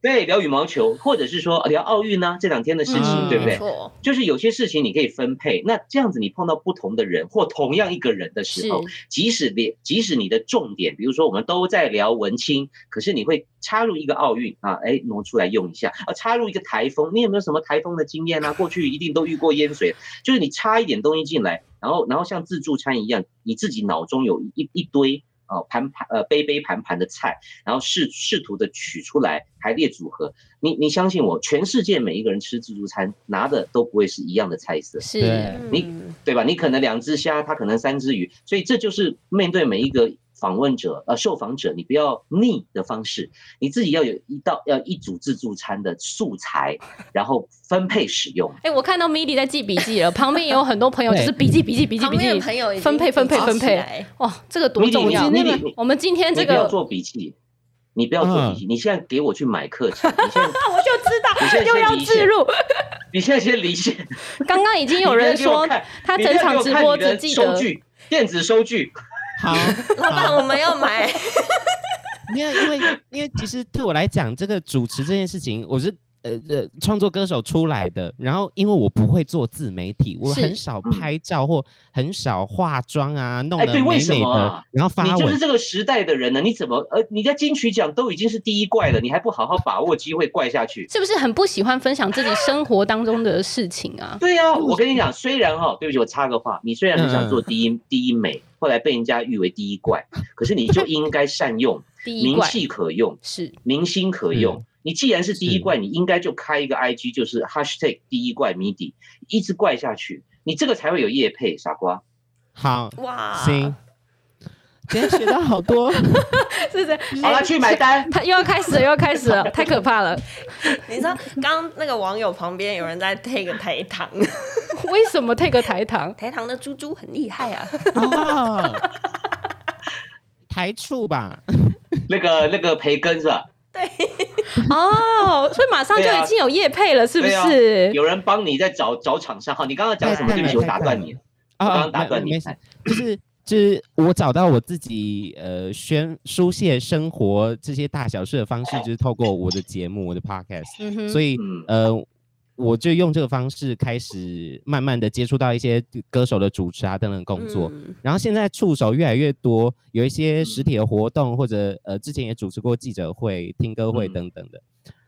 对，聊羽毛球，或者是说聊奥运呢，这两天的事情，嗯、对不对？就是有些事情你可以分配。那这样子，你碰到不同的人或同样一个人的时候，即使连即使你的重点，比如说我们都在聊文青，可是你会插入一个奥运啊，哎，挪出来用一下啊，插入一个台风，你有没有什么台风的经验啊？过去一定都遇过淹水，就是你插一点东西进来，然后然后像自助餐一样，你自己脑中有一一堆。哦，盘盘呃，杯杯盘盘的菜，然后试试图的取出来排列组合。你你相信我，全世界每一个人吃自助餐拿的都不会是一样的菜色，是你对吧？你可能两只虾，他可能三只鱼，所以这就是面对每一个。访问者呃，受访者，你不要腻的方式，你自己要有一道要一组自助餐的素材，然后分配使用。哎、欸，我看到 Midi 在记笔记了，旁边也有很多朋友就是笔记笔记笔记笔记，朋友分配分配分配。哇，这个多重要！我们今天这个你不要做笔记，你不要做笔记，你现在给我去买课程。你现在我就知道，你现在又要自入。你现在先离线。刚刚已经有人说他整场直播只记得收据，电子收据。好，老板，我们要买。没有，因为因为其实对我来讲，这个主持这件事情，我是呃呃创作歌手出来的。然后，因为我不会做自媒体，我很少拍照或很少化妆啊，弄得美美的。哎，对，为什么啊？然后发文，你就是这个时代的人呢？你怎么呃，你在金曲奖都已经是第一怪了，你还不好好把握机会怪下去？是不是很不喜欢分享自己生活当中的事情啊？对啊，我跟你讲，虽然哈，对不起，我插个话，你虽然很想做第一第一美。后来被人家誉为第一怪，可是你就 应该善用，名气可用，是明星可用。你既然是第一怪，你应该就开一个 IG，就是 Hashtag 第一怪 Midi，一直怪下去，你这个才会有业配，傻瓜。好哇，行，今天学到好多，是是。好了，去买单，他又要开始了，又要开始了，太可怕了。你知道，刚那个网友旁边有人在 take 台糖。为什么 take 台糖？台糖的猪猪很厉害啊！台醋吧，那个那个培根是吧？对，哦，所以马上就已经有业配了，是不是？有人帮你在找找厂商哈。你刚刚讲什么？对不起，我打断你了。啊，刚刚打断你。就是就是我找到我自己呃宣书写生活这些大小事的方式，就是透过我的节目，我的 podcast。所以呃。我就用这个方式开始慢慢的接触到一些歌手的主持啊等等工作，嗯、然后现在触手越来越多，有一些实体的活动或者呃之前也主持过记者会、听歌会等等的，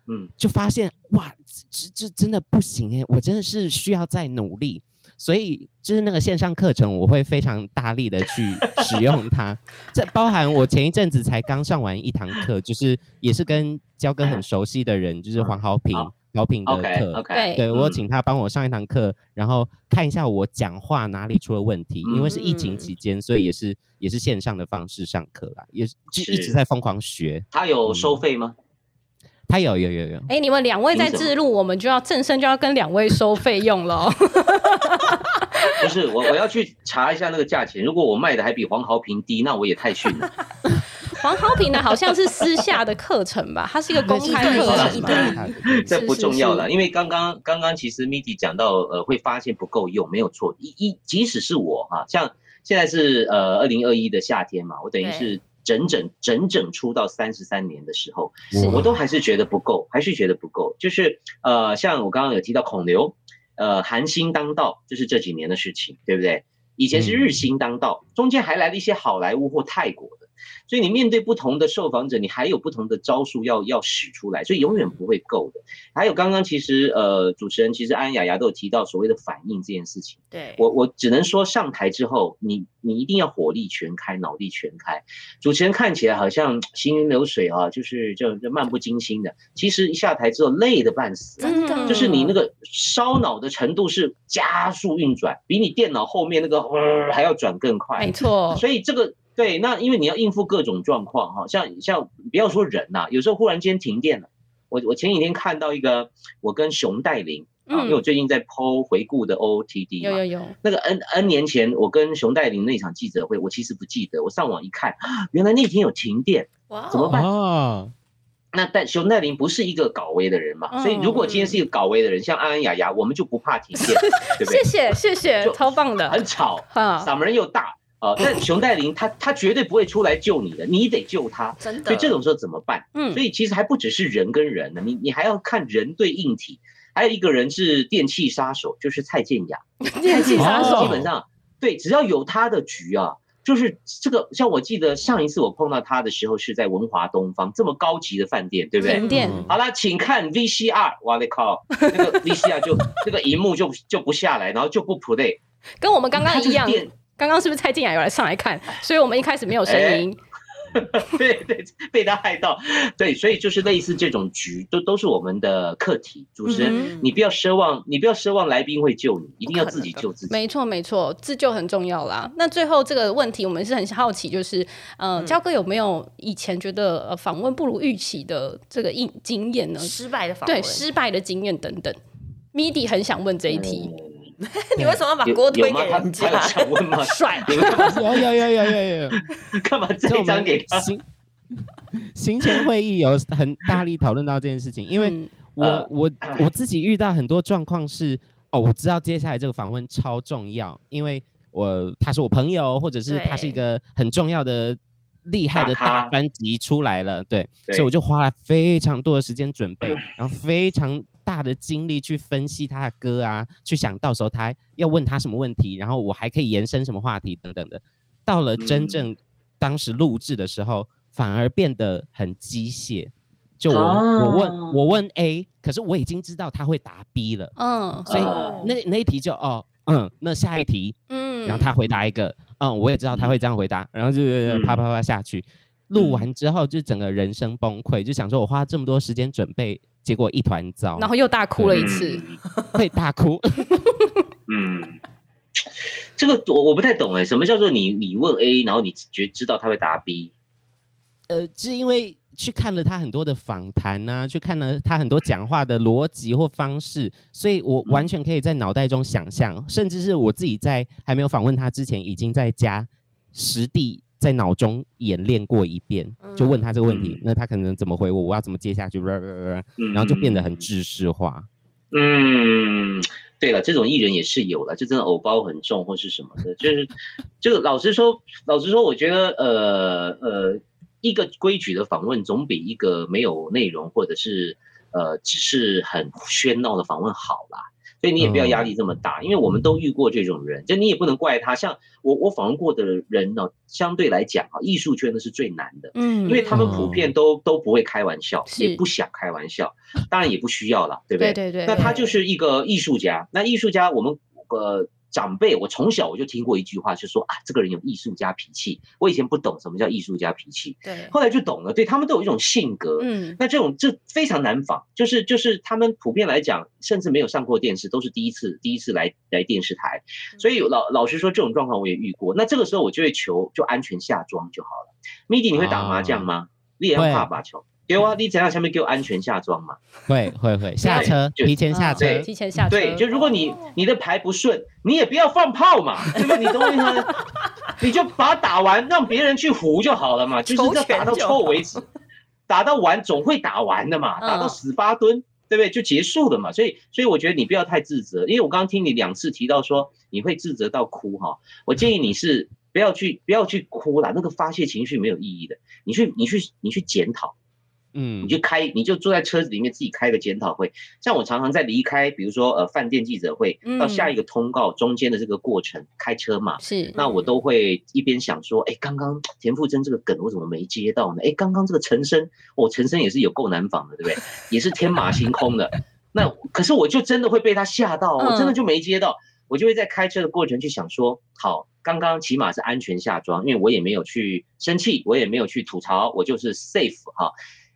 嗯，就发现哇，这这真的不行哎，我真的是需要再努力，所以就是那个线上课程我会非常大力的去 使用它，这包含我前一阵子才刚上完一堂课，就是也是跟焦哥很熟悉的人，就是黄豪平。小品的课，okay, okay, 对，我请他帮我上一堂课，嗯、然后看一下我讲话哪里出了问题。嗯、因为是疫情期间，所以也是也是线上的方式上课啦，也是就一直在疯狂学。他有收费吗？嗯、他有有有有。哎、欸，你们两位在置入，我们就要正身就要跟两位收费用了。不是，我我要去查一下那个价钱。如果我卖的还比黄豪平低，那我也太逊了。黄豪平的，好像是私下的课程吧，它是一个公开课程吧。这不重要了，因为刚刚刚刚其实 Midi 讲到，呃，会发现不够用，没有错。一一即使是我哈，像现在是呃二零二一的夏天嘛，我等于是整整整整出到三十三年的时候，我都还是觉得不够，还是觉得不够。就是呃，像我刚刚有提到孔刘，呃，韩星当道，就是这几年的事情，对不对？以前是日星当道，中间还来了一些好莱坞或泰国的。所以你面对不同的受访者，你还有不同的招数要要使出来，所以永远不会够的。还有刚刚其实呃主持人其实安安雅雅都有提到所谓的反应这件事情。对，我我只能说上台之后，你你一定要火力全开，脑力全开。主持人看起来好像行云流水啊，就是就就漫不经心的，其实一下台之后累得半死，真的，就是你那个烧脑的程度是加速运转，比你电脑后面那个还要转更快。没错，所以这个。对，那因为你要应付各种状况哈，像像不要说人呐、啊，有时候忽然间停电了。我我前几天看到一个，我跟熊黛林啊，因为我最近在 po 回顾的 OOTD 嘛，有有有。那个 N N 年前我跟熊黛林那场记者会，我其实不记得，我上网一看，原来那天有停电，哇，怎么办？啊、那但熊黛林不是一个搞威的人嘛，嗯、所以如果今天是一个搞威的人，像安安雅雅，我们就不怕停电，对不对？谢谢谢谢，超棒的，很吵，嗓门又大。呃，但 熊黛林他他绝对不会出来救你的，你得救他。真的。所以这种时候怎么办？嗯，所以其实还不只是人跟人呢，你你还要看人对硬体，还有一个人是电器杀手，就是蔡健雅。电器杀手基本上对，只要有他的局啊，就是这个。像我记得上一次我碰到他的时候是在文华东方这么高级的饭店，对不对？饭店。好了，请看 VCR，哇嘞靠，那个 VCR 就 那个荧幕就就不下来，然后就不 play，跟我们刚刚一样。刚刚是不是蔡健雅有来上来看？所以我们一开始没有声音。对对，被他害到。对，所以就是类似这种局，都都是我们的课题。主持人，嗯、你不要奢望，你不要奢望来宾会救你，一定要自己救自己。没错没错，自救很重要啦。那最后这个问题，我们是很好奇，就是，呃，焦哥有没有以前觉得呃访问不如预期的这个经经验呢？失败的访问，对，失败的经验等等。Midi 很想问这一题。嗯 你为什么要把锅推给人家？他想问吗？帅，有有有有有有，干嘛这一张给他？行行前会议有很大力讨论到这件事情，因为我、嗯、我我自己遇到很多状况是，哦，我知道接下来这个访问超重要，因为我他是我朋友，或者是他是一个很重要的厉害的大班级出来了，对，对，所以我就花了非常多的时间准备，然后非常。大的精力去分析他的歌啊，去想到时候他要问他什么问题，然后我还可以延伸什么话题等等的。到了真正当时录制的时候，反而变得很机械。就我我问我问 A，可是我已经知道他会答 B 了，嗯，所以那那一题就哦嗯，那下一题嗯，然后他回答一个嗯，我也知道他会这样回答，然后就啪啪啪下去。录完之后就整个人生崩溃，就想说我花这么多时间准备。结果一团糟，然后又大哭了一次，会大哭。嗯，这个我我不太懂哎，什么叫做你你问 A，然后你觉知道他会答 B？呃，是因为去看了他很多的访谈啊，去看了他很多讲话的逻辑或方式，所以我完全可以在脑袋中想象，甚至是我自己在还没有访问他之前，已经在家实地。在脑中演练过一遍，就问他这个问题，那他可能怎么回我，我要怎么接下去，然后就变得很制式化。嗯，对了，这种艺人也是有了，就真的偶包很重或是什么的，就是这个老实说，老实说，我觉得呃呃，一个规矩的访问总比一个没有内容或者是呃只是很喧闹的访问好啦。所以你也不要压力这么大，因为我们都遇过这种人，就你也不能怪他。像我我访问过的人呢，相对来讲啊，艺术圈的是最难的，嗯，因为他们普遍都都不会开玩笑，也不想开玩笑，当然也不需要了，对不对？对对对。那他就是一个艺术家，那艺术家我们呃。长辈，我从小我就听过一句话，就说啊，这个人有艺术家脾气。我以前不懂什么叫艺术家脾气，对，后来就懂了。对，他们都有一种性格，嗯，那这种这非常难仿，就是就是他们普遍来讲，甚至没有上过电视，都是第一次第一次来来电视台，所以老老实说，这种状况我也遇过。那这个时候我就会求就安全下庄就好了。Midi，你会打麻将吗？你也要怕把球。给我，你怎样下面给我安全下庄嘛？会会会下车，提前下车，提前下车。对，就如果你你的牌不顺，你也不要放炮嘛，对吧？你懂我意思？你就把它打完，让别人去胡就好了嘛，就是要打到错为止，打到完总会打完的嘛，打到死八吨，对不对？就结束了嘛。所以所以我觉得你不要太自责，因为我刚刚听你两次提到说你会自责到哭哈，我建议你是不要去不要去哭了，那个发泄情绪没有意义的，你去你去你去检讨。嗯，你就开，你就坐在车子里面自己开个检讨会。像我常常在离开，比如说呃饭店记者会到下一个通告中间的这个过程，开车嘛，是，那我都会一边想说，哎，刚刚田馥甄这个梗我怎么没接到呢？哎，刚刚这个陈升，哦，陈升也是有够难仿的，对不对？也是天马行空的。那可是我就真的会被他吓到，我真的就没接到，我就会在开车的过程去想说，好，刚刚起码是安全下装，因为我也没有去生气，我也没有去吐槽，我就是 safe 哈。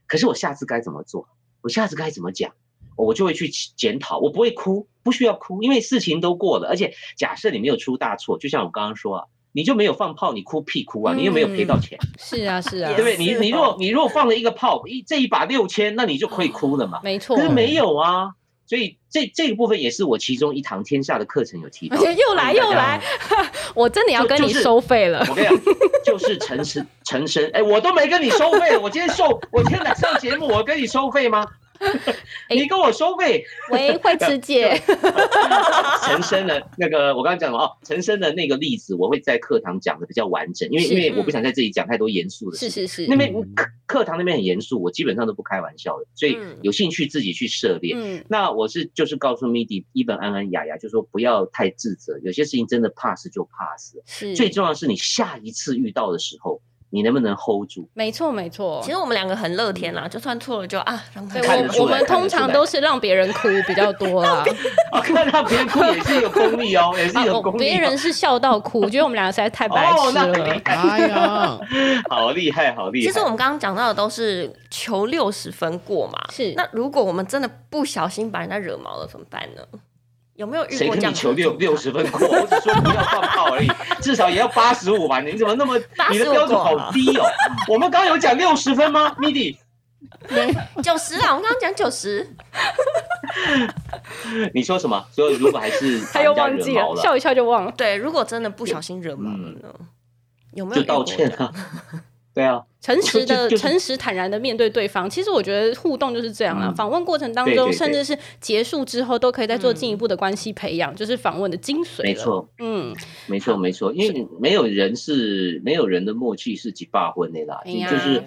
可是我下次该怎么做？我下次该怎么讲？我就会去检讨。我不会哭，不需要哭，因为事情都过了。而且假设你没有出大错，就像我刚刚说啊，你就没有放炮，你哭屁哭啊！你又没有赔到钱。嗯、是啊，是啊，对不对？你你若你若放了一个炮，一这一把六千，那你就可以哭了嘛。没错。可是没有啊。所以这这个部分也是我其中一堂天下的课程有提到。又来又来，我真的要跟你收费了。我跟你讲，就是陈升陈升，哎，我都没跟你收费，我今天受，我今天来上节目，我跟你收费吗？你跟我收费？喂，惠慈姐。陈生的那个，我刚刚讲了哦，陈生的那个例子，我会在课堂讲的比较完整，因为因为我不想在这里讲太多严肃的事。是是是。那边课课堂那边很严肃，我基本上都不开玩笑的，所以有兴趣自己去涉猎。嗯。那我是就是告诉 Midi 一本安安雅雅，就是说不要太自责，有些事情真的 pass 就 pass。是。最重要的是你下一次遇到的时候。你能不能 hold 住？没错，没错。其实我们两个很乐天啦，就算错了就啊，让他看。我们通常都是让别人哭比较多啦。看让别人哭也是一个功力哦，也是一个功力。别人是笑到哭，我觉得我们两个实在太白痴了。哎呀，好厉害，好厉害。其实我们刚刚讲到的都是求六十分过嘛。是。那如果我们真的不小心把人家惹毛了，怎么办呢？有没有遇过你求六六十分过？我只说不要放炮而已，至少也要八十五吧？你怎么那么你的标准好低哦？我们刚刚有讲六十分吗？Midi，九十啊！我们刚刚讲九十。你说什么？所以如果还是 他又忘记了，笑一笑就忘了。对，如果真的不小心惹毛了有没有就道歉啊？对啊，诚实的、诚实坦然的面对对方。其实我觉得互动就是这样啊。访问过程当中，甚至是结束之后，都可以再做进一步的关系培养，就是访问的精髓。没错，嗯，没错，没错。因为没有人是没有人的默契是几把婚的啦，就是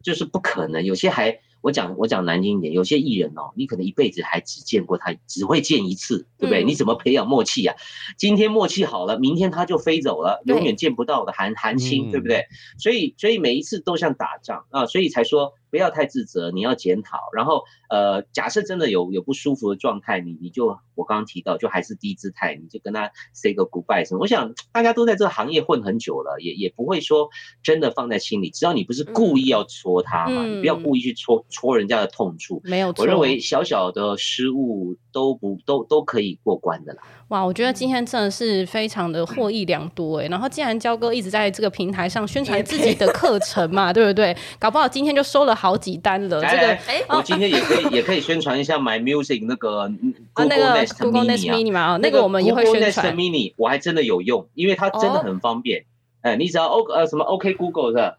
就是不可能。有些还。我讲我讲难听一点，有些艺人哦，你可能一辈子还只见过他，只会见一次，对不对？嗯、你怎么培养默契呀、啊？今天默契好了，明天他就飞走了，永远见不到的韩韩星，对不对？所以所以每一次都像打仗啊，所以才说。不要太自责，你要检讨。然后，呃，假设真的有有不舒服的状态，你你就我刚刚提到，就还是低姿态，你就跟他 say 个 goodbye 什么。我想大家都在这个行业混很久了，也也不会说真的放在心里。只要你不是故意要戳他嘛，嗯、你不要故意去戳戳人家的痛处。没有错，我认为小小的失误都不都都可以过关的啦。哇，我觉得今天真的是非常的获益良多哎。然后既然焦哥一直在这个平台上宣传自己的课程嘛，对不对？搞不好今天就收了好几单了。这个哎，我今天也可以也可以宣传一下 My Music 那个 Google Nest Mini 嘛，那个我们也会宣传。Google Nest Mini 我还真的有用，因为它真的很方便。哎，你只要 O 呃什么 OK Google 是吧？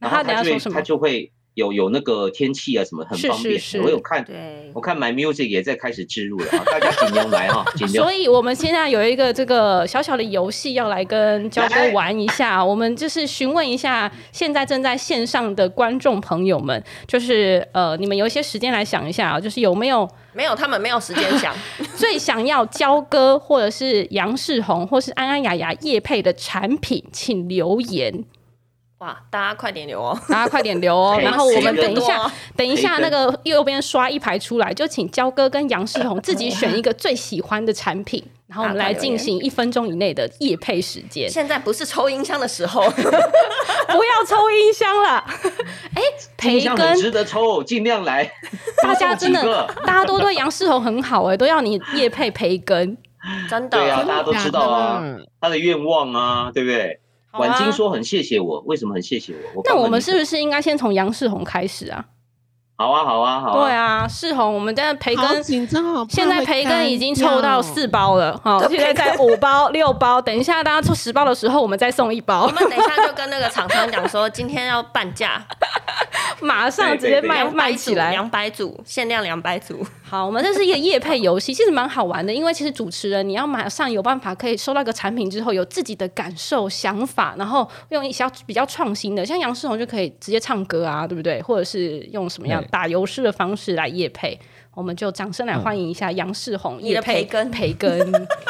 那他等下说什么？他就会。有有那个天气啊什么很方便，是是是我有看，我看 My Music 也在开始置入了，大家尽量来哈，尽量。所以我们现在有一个这个小小的游戏要来跟焦哥玩一下，我们就是询问一下现在正在线上的观众朋友们，就是呃，你们有一些时间来想一下啊，就是有没有没有他们没有时间想，最想要焦哥或者是杨世宏或是安安雅雅叶配的产品，请留言。哇！大家快点留哦，大家快点留哦。然后我们等一下，等一下那个右边刷一排出来，就请焦哥跟杨世宏自己选一个最喜欢的产品，然后我们来进行一分钟以内的夜配时间。现在不是抽音箱的时候，不要抽音箱了。哎，培根值得抽，尽量来。大家真的，大家都对杨世宏很好哎，都要你夜配培根，真的。对啊，大家都知道啊，他的愿望啊，对不对？婉晶说很谢谢我，为什么很谢谢我？那我们是不是应该先从杨世宏开始啊？好啊，好啊，好啊。对啊，世宏，我们现在培根，现在培根已经抽到四包了，好，现在在五包、六包，等一下大家抽十包的时候，我们再送一包。我们等一下就跟那个厂商讲说，今天要半价，马上直接卖卖起来，两百组，限量两百组。好，我们这是一个夜配游戏，其实蛮好玩的，因为其实主持人你要马上有办法可以收到个产品之后，有自己的感受、想法，然后用一些比较创新的，像杨世宏就可以直接唱歌啊，对不对？或者是用什么样打油诗的方式来夜配，我们就掌声来欢迎一下杨世宏夜配跟培根，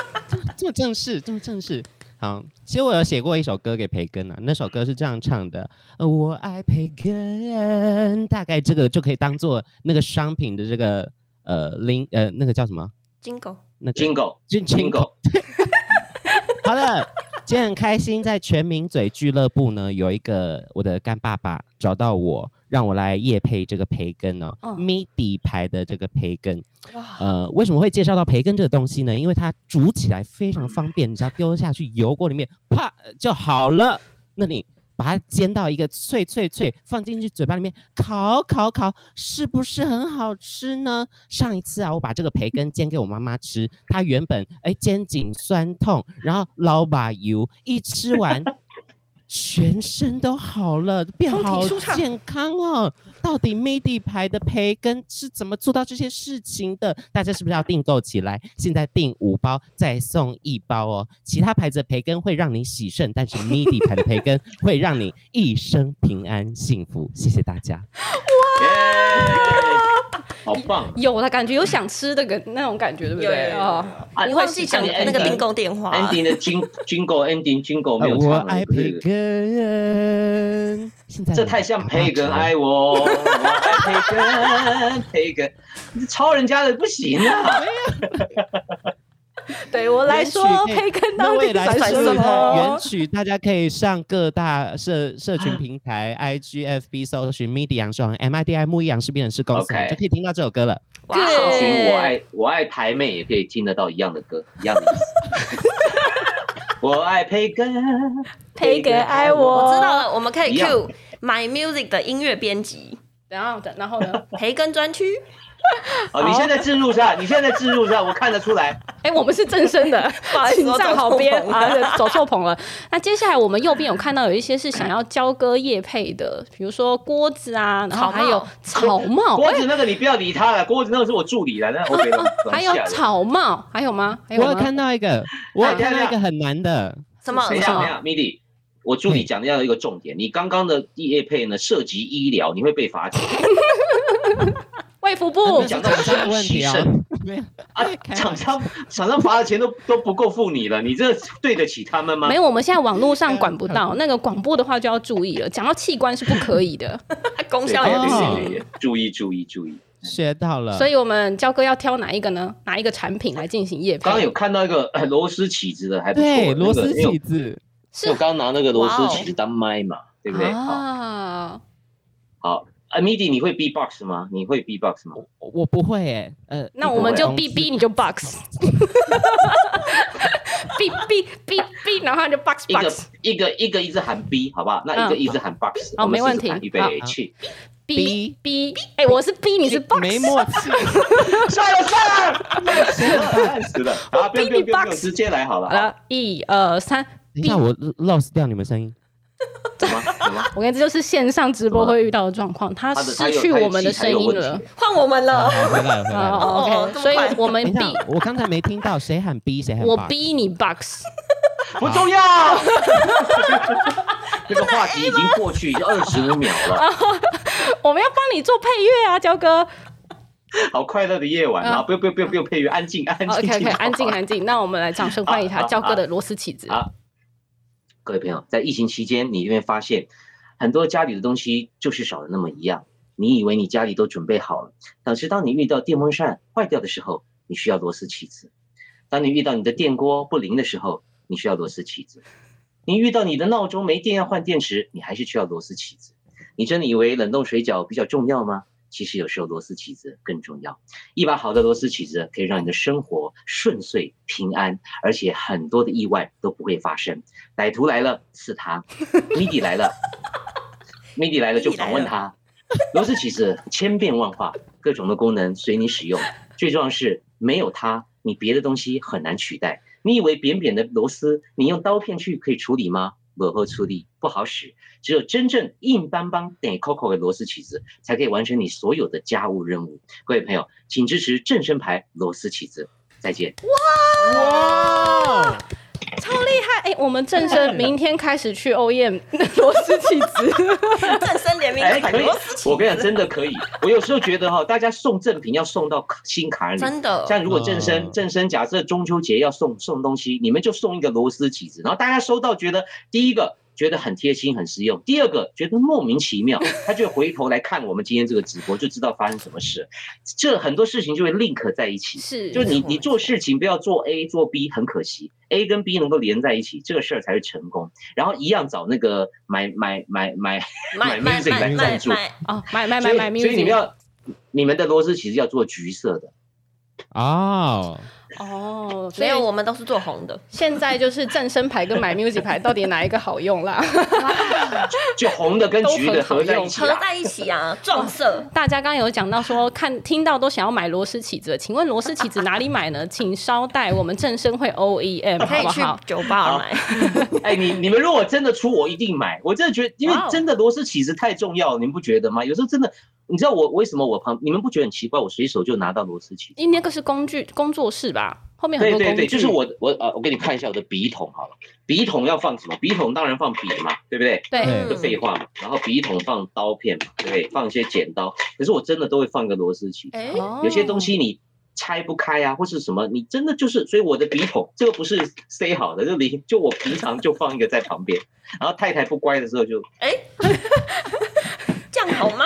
这么正式，这么正式。好，其实我有写过一首歌给培根啊，那首歌是这样唱的：我爱培根，大概这个就可以当做那个商品的这个。呃，零呃，那个叫什么？金狗，那金狗，金金狗。好的，今天很开心，在全民嘴俱乐部呢，有一个我的干爸爸找到我，让我来夜配这个培根哦，哦，MIDI 牌的这个培根。呃，为什么会介绍到培根这个东西呢？因为它煮起来非常方便，你只要丢下去油锅里面，啪就好了。那你。把它煎到一个脆脆脆，放进去嘴巴里面烤烤烤，是不是很好吃呢？上一次啊，我把这个培根煎给我妈妈吃，她原本哎肩颈酸痛，然后老把油一吃完。全身都好了，变好健康哦！到底 MIDI 牌的培根是怎么做到这些事情的？大家是不是要订购起来？现在订五包再送一包哦！其他牌子的培根会让你喜肾，但是 MIDI 牌的培根会让你一生平安幸福。谢谢大家！哇！好棒，有的感觉，有想吃的个那种感觉，对不对啊？你忘记讲那个订购电话。ending 的军军狗 ending 军狗没有唱。我爱培根，这太像培根爱我，我爱培根，培根，你抄人家的不行啊。对我来说，培根到底算什么？原曲大家可以上各大社社群平台，IGFB 搜寻 MIDI 杨世宏，MIDI 木易杨氏辨识公司，就可以听到这首歌了。搜寻我爱我爱台妹也可以听得到一样的歌，一样的意思。我爱培根，培根爱我。我知道了，我们可以 cue My Music 的音乐编辑，然后然后呢？培根专区。哦，你现在置入下，你现在置入下，我看得出来。哎、欸，我们是正身的 请站好边啊，走错棚了。那接下来我们右边有看到有一些是想要交割叶配的，比如说锅子啊，然后还有草帽。锅子那个你不要理他了，锅子那个是我助理了，那 OK 了。还有草帽，还有吗？还有？我有看到一个，我有看到一个很难的。什么？等一下，等一下，MIDI，我助理讲的要一个重点，你刚刚的叶配呢涉及医疗，你会被罚钱。卫福部讲到这个问题啊，没有啊，厂商厂商罚的钱都都不够付你了，你这对得起他们吗？没有，我们现在网络上管不到，那个广播的话就要注意了。讲到器官是不可以的，功效也不行。注意注意注意，学到了。所以我们焦哥要挑哪一个呢？哪一个产品来进行业配？刚刚有看到一个 螺丝起子的，还不错。螺丝起子，是我刚刚拿那个螺丝起子当麦嘛，对不对？啊，好。啊，MIDI，你会 B-box 吗？你会 B-box 吗？我我不会诶，呃，那我们就 B B，你就 box，B B B B，然后就 box box，一个一个一直喊 B，好不好？那一个一直喊 box，好，没问题。预备去，B B，哎，我是 B，你是 box，没默契，算 了算了，死了，死了，好，不用不用不用，直接来好了，好。了，一二三等一下，我 lost 掉你们声音。怎么？怎么？我跟你这就是线上直播会遇到的状况，他失去我们的声音了，换我们了。回来了，回来了。OK，所以我们逼。我刚才没听到谁喊 B，谁喊。我逼你 box，不重要。这个话题已经过去已经二十五秒了。我们要帮你做配乐啊，焦哥。好快乐的夜晚啊！不用不用不用不用配乐，安静安静。OK OK，安静安静。那我们来掌声欢迎一下焦哥的螺丝起子。各位朋友，在疫情期间，你有没有发现很多家里的东西就是少了那么一样？你以为你家里都准备好了，但是当你遇到电风扇坏掉的时候，你需要螺丝起子；当你遇到你的电锅不灵的时候，你需要螺丝起子；你遇到你的闹钟没电要换电池，你还是需要螺丝起子。你真的以为冷冻水饺比较重要吗？其实有时候螺丝起子更重要。一把好的螺丝起子可以让你的生活顺遂平安，而且很多的意外都不会发生。歹徒来了是他，MIDI 来了，MIDI 来了就访问他。螺丝起子千变万化，各种的功能随你使用。最重要是没有它，你别的东西很难取代。你以为扁扁的螺丝，你用刀片去可以处理吗？不好处理，不好使。只有真正硬邦邦、得扣扣的螺丝起子，才可以完成你所有的家务任务。各位朋友，请支持正身牌螺丝起子。再见。哇哇，超厉害！哎、欸，我们正生 明天开始去 OEM 螺丝起子，正生联名款螺丝起子。我跟你讲，真的可以。我有时候觉得哈，大家送赠品要送到心坎里。真的。像如果正生正生，假设中秋节要送送东西，你们就送一个螺丝起子，然后大家收到觉得第一个。觉得很贴心、很实用。第二个，觉得莫名其妙，他就回头来看我们今天这个直播，就知道发生什么事。这很多事情就会 link 在一起。是，就你你做事情不要做 A 做 B，很可惜。A 跟 B 能够连在一起，这个事儿才会成功。然后一样找那个买买买买买 music 来赞助哦，买买买买 music。所以你们要你们的螺丝其实要做橘色的哦。哦，没有，我们都是做红的。现在就是正声牌跟 My Music 牌，到底哪一个好用啦？就红的跟橘的合在一起，合在一起啊，撞色。大家刚刚有讲到说，看听到都想要买螺丝起子，请问螺丝起子哪里买呢？请稍待，我们正声会 OEM 好不好？酒吧买。哎，你你们如果真的出，我一定买。我真的觉得，因为真的螺丝起子太重要，你们不觉得吗？有时候真的。你知道我为什么我旁你们不觉得很奇怪？我随手就拿到螺丝起子，因为那个是工具工作室吧？后面很多工具。对对对，就是我我呃，我给你看一下我的笔筒好了。笔筒要放什么？笔筒当然放笔嘛，对不对？对，就废话嘛。然后笔筒放刀片嘛，对不对？放一些剪刀。可是我真的都会放个螺丝起子。欸、有些东西你拆不开啊，或是什么，你真的就是，所以我的笔筒这个不是塞好的，就离就我平常就放一个在旁边。然后太太不乖的时候就哎，欸、这样好吗？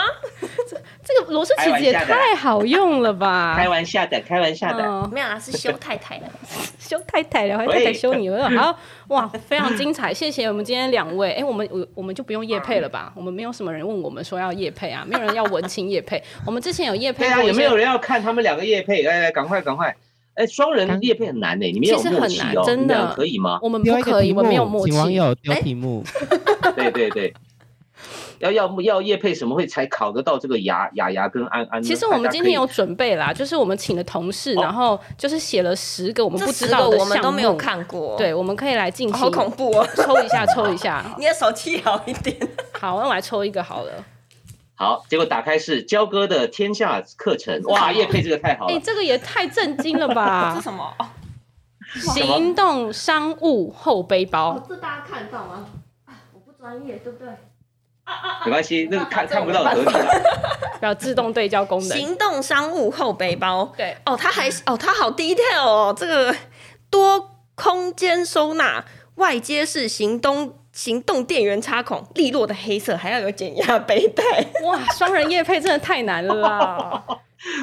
这个螺丝起子也太好用了吧！开玩笑的，开玩笑的，哦、没有啊，是修太太的，修太太的，还太太修你了。好哇，非常精彩，谢谢我们今天两位。哎，我们我我们就不用业配了吧？我们没有什么人问我们说要业配啊，没有人要文青业配。我们之前有业配，对啊，有没有人要看他们两个业配？来来，赶快赶快！哎，双人业配很难呢，你们有默契哦，真的可以吗？我们不可以，我们没有默契。请网友丢题目。对对对。要要要叶配什么会才考得到这个雅雅雅跟安安？其实我们今天有准备啦，就是我们请的同事，然后就是写了十个我们不知道的项目，我们都没有看过。对，我们可以来进行。好恐怖哦！抽一下，抽一下。你的手气好一点。好，那我来抽一个好了。好，结果打开是焦哥的天下课程。哇，叶佩这个太好了。哎，这个也太震惊了吧！这什么？行动商务后背包。这大家看得到吗？我不专业，对不对？没关系，那个看看不到合理 要自动对焦功能。行动商务后背包，对哦，它还哦，它好 detail 哦，这个多空间收纳，外接式行动行动电源插孔，利落的黑色，还要有减压背带。哇，双人夜配真的太难了啦！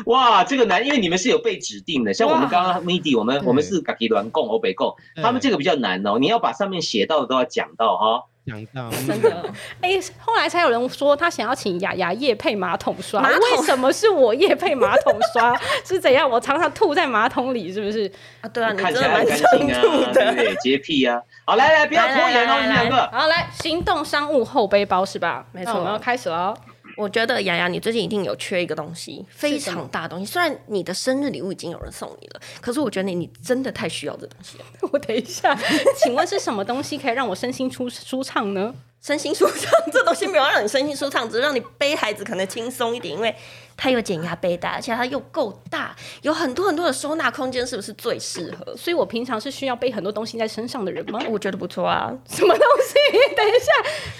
哇，这个难，因为你们是有被指定的，像我们刚刚 MIDI，我们我们是嘎吉软贡欧北贡，他们这个比较难哦，你要把上面写到的都要讲到哈。讲到真的，哎、欸，后来才有人说他想要请雅雅夜配马桶刷，为什么是我夜配马桶刷？是怎样？我常常吐在马桶里，是不是？啊，对啊，看起来很干净啊，对不对？洁癖啊！好，来来，不要拖延哦，你们两个。好，来，行动商务后背包是吧？没错，我们要开始了。我觉得雅雅，你最近一定有缺一个东西，非常大的东西。虽然你的生日礼物已经有人送你了，可是我觉得你你真的太需要这东西了。我等一下，请问是什么东西可以让我身心舒舒畅呢？身心舒畅，这东西没有让你身心舒畅，只是让你背孩子可能轻松一点，因为它有减压背带，而且它又够大，有很多很多的收纳空间，是不是最适合？所以我平常是需要背很多东西在身上的人吗？我觉得不错啊。什么东西？等一下，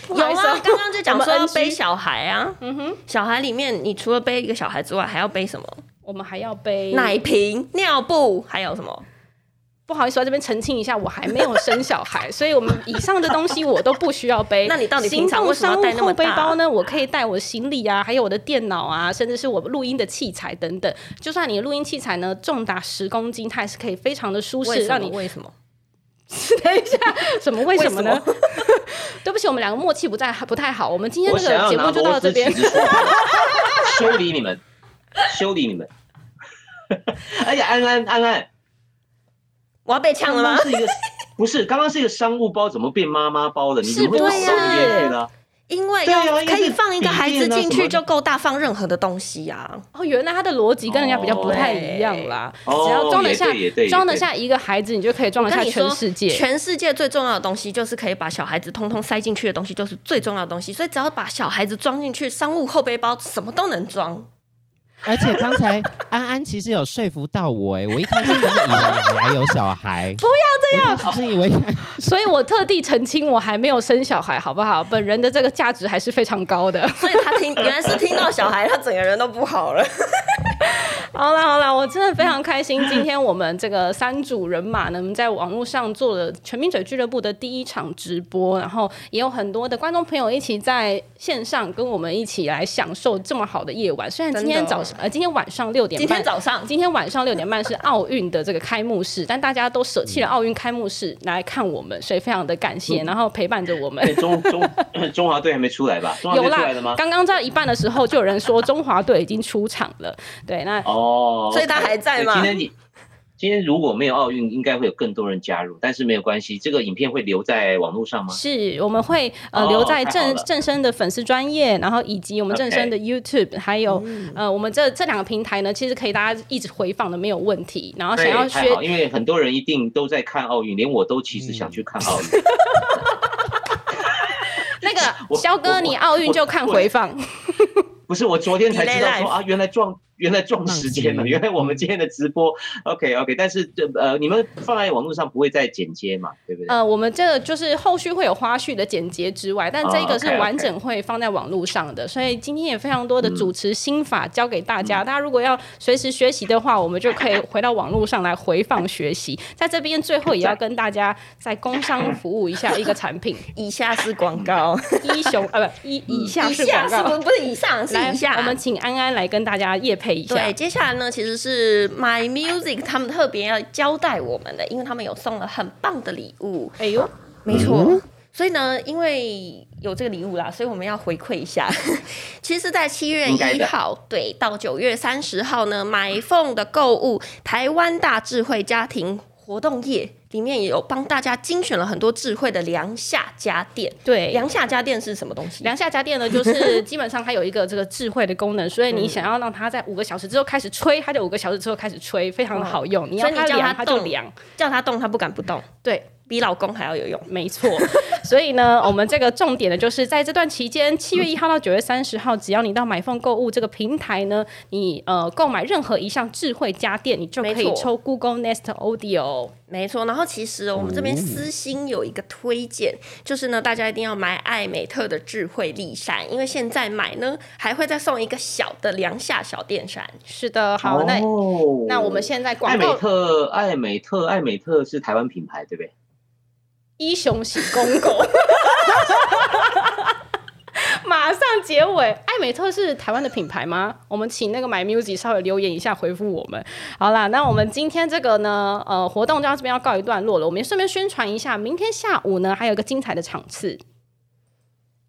有啊，刚刚就讲说要背小孩啊。嗯哼，小孩里面你除了背一个小孩之外，还要背什么？我们还要背奶瓶、尿布，还有什么？不好意思，在这边澄清一下，我还没有生小孩，所以我们以上的东西我都不需要背。那你到底平常为什么要带那么大？背包呢？我可以带我的行李啊，还有我的电脑啊，甚至是我录音的器材等等。就算你的录音器材呢重达十公斤，它也是可以非常的舒适，让你为什么？等一下，什么为什么呢？对不起，我们两个默契不在，不太好。我们今天这个节目就到这边，修理你们，修理你们。哎呀，安安安安。我要被呛了吗？是一个不是，刚刚是一个商务包，怎么变妈妈包了？你怎么会送进去呢？因为可以放一个孩子进去就够大，放任何的东西呀。哦，原来他的逻辑跟人家比较不太一样啦。只要装得下，装得下一个孩子，你就可以装得下全世界。全世界最重要的东西就是可以把小孩子通通塞进去的东西，就是最重要的东西。所以只要把小孩子装进去，商务后背包什么都能装。而且刚才安安其实有说服到我哎，我一开始真的以为你还有小孩，不要这样，我是以为，所以我特地澄清我还没有生小孩，好不好？本人的这个价值还是非常高的，所以他听原来是听到小孩，他整个人都不好了。好啦好啦，我真的非常开心，今天我们这个三组人马呢，在网络上做了全民嘴俱乐部的第一场直播，然后也有很多的观众朋友一起在线上跟我们一起来享受这么好的夜晚。虽然今天早上呃今天晚上六点半，今天早上今天晚上六点半是奥运的这个开幕式，但大家都舍弃了奥运开幕式来看我们，所以非常的感谢，然后陪伴着我们。中中中华队还没出来吧？有啦，刚刚在一半的时候就有人说中华队已经出场了。对，那哦。哦，所以他还在吗？今天你今天如果没有奥运，应该会有更多人加入，但是没有关系，这个影片会留在网络上吗？是，我们会呃留在正正生的粉丝专业，然后以及我们正生的 YouTube，、okay. 还有、嗯、呃我们这这两个平台呢，其实可以大家一直回放的，没有问题。然后想要学，因为很多人一定都在看奥运，连我都其实想去看奥运。那个 肖哥，你奥运就看回放。不是，我昨天才知道说啊，原来撞原来撞时间了，原来我们今天的直播，OK OK，但是这呃，你们放在网络上不会再剪接嘛，对不对？呃，我们这个就是后续会有花絮的剪接之外，但这个是完整会放在网络上的，oh, okay, okay. 所以今天也非常多的主持心法教给大家，嗯、大家如果要随时学习的话，我们就可以回到网络上来回放学习。在这边最后也要跟大家在工商服务一下一个产品，以下是广告，一雄啊不以以下是广告，是不是以上是以下，我们请安安来跟大家业配一下。对，接下来呢，其实是 My Music 他们特别要交代我们的，因为他们有送了很棒的礼物。哎呦，没错、嗯，所以呢，因为有这个礼物啦，所以我们要回馈一下。其实，在七月一号对到九月三十号呢，买凤的购物台湾大智慧家庭活动页。里面也有帮大家精选了很多智慧的凉夏家电。对，凉夏家电是什么东西？凉夏家电呢，就是基本上它有一个这个智慧的功能，所以你想要让它在五个小时之后开始吹，它就五个小时之后开始吹，非常的好用。你要它凉，它就凉；叫它动，它不敢不动。对。比老公还要有用，没错。所以呢，我们这个重点呢，就是在这段期间，七月一号到九月三十号，只要你到买凤购物这个平台呢，你呃购买任何一项智慧家电，你就可以抽 Google Nest Audio。没错。然后其实我们这边私心有一个推荐，就是呢，大家一定要买艾美特的智慧立扇，因为现在买呢还会再送一个小的凉夏小电扇。是的，好，那、哦、那我们现在广告艾美特，艾美特，艾美特是台湾品牌，对不对？一雄喜公狗，马上结尾。艾美特是台湾的品牌吗？我们请那个 My Music 稍微留言一下，回复我们。好啦，那我们今天这个呢，呃，活动就到这边要告一段落了。我们顺便宣传一下，明天下午呢，还有一个精彩的场次。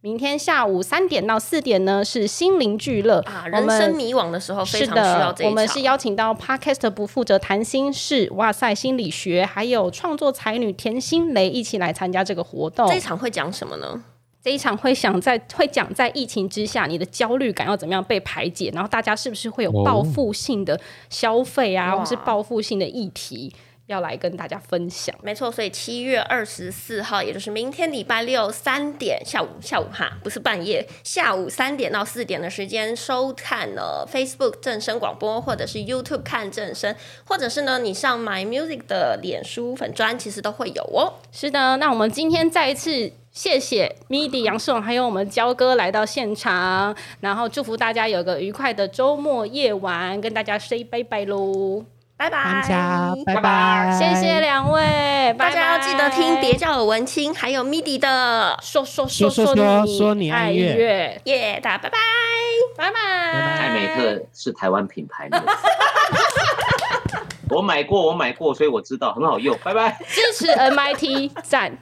明天下午三点到四点呢，是心灵聚乐啊，人生迷惘的时候非常需要这一场。我们是邀请到 Podcast 不负责谈心事，哇塞心理学，还有创作才女田心蕾一起来参加这个活动。这一场会讲什么呢？这一场会想在会讲在疫情之下，你的焦虑感要怎么样被排解，然后大家是不是会有报复性的消费啊，或是报复性的议题？要来跟大家分享，没错，所以七月二十四号，也就是明天礼拜六三点下午下午哈，不是半夜，下午三点到四点的时间收看了 Facebook 正声广播，或者是 YouTube 看正声，或者是呢你上 My Music 的脸书粉专，其实都会有哦。是的，那我们今天再一次谢谢 Midi 杨世荣还有我们焦哥来到现场，然后祝福大家有个愉快的周末夜晚，跟大家 say 拜拜喽。拜拜，大家拜拜，谢谢两位，大家要记得听，别叫我文青，还有 MIDI 的说说说说说说你爱乐，耶，大家拜拜，拜拜。艾美特是台湾品牌的，我买过，我买过，所以我知道很好用，拜拜。支持 MIT 赞。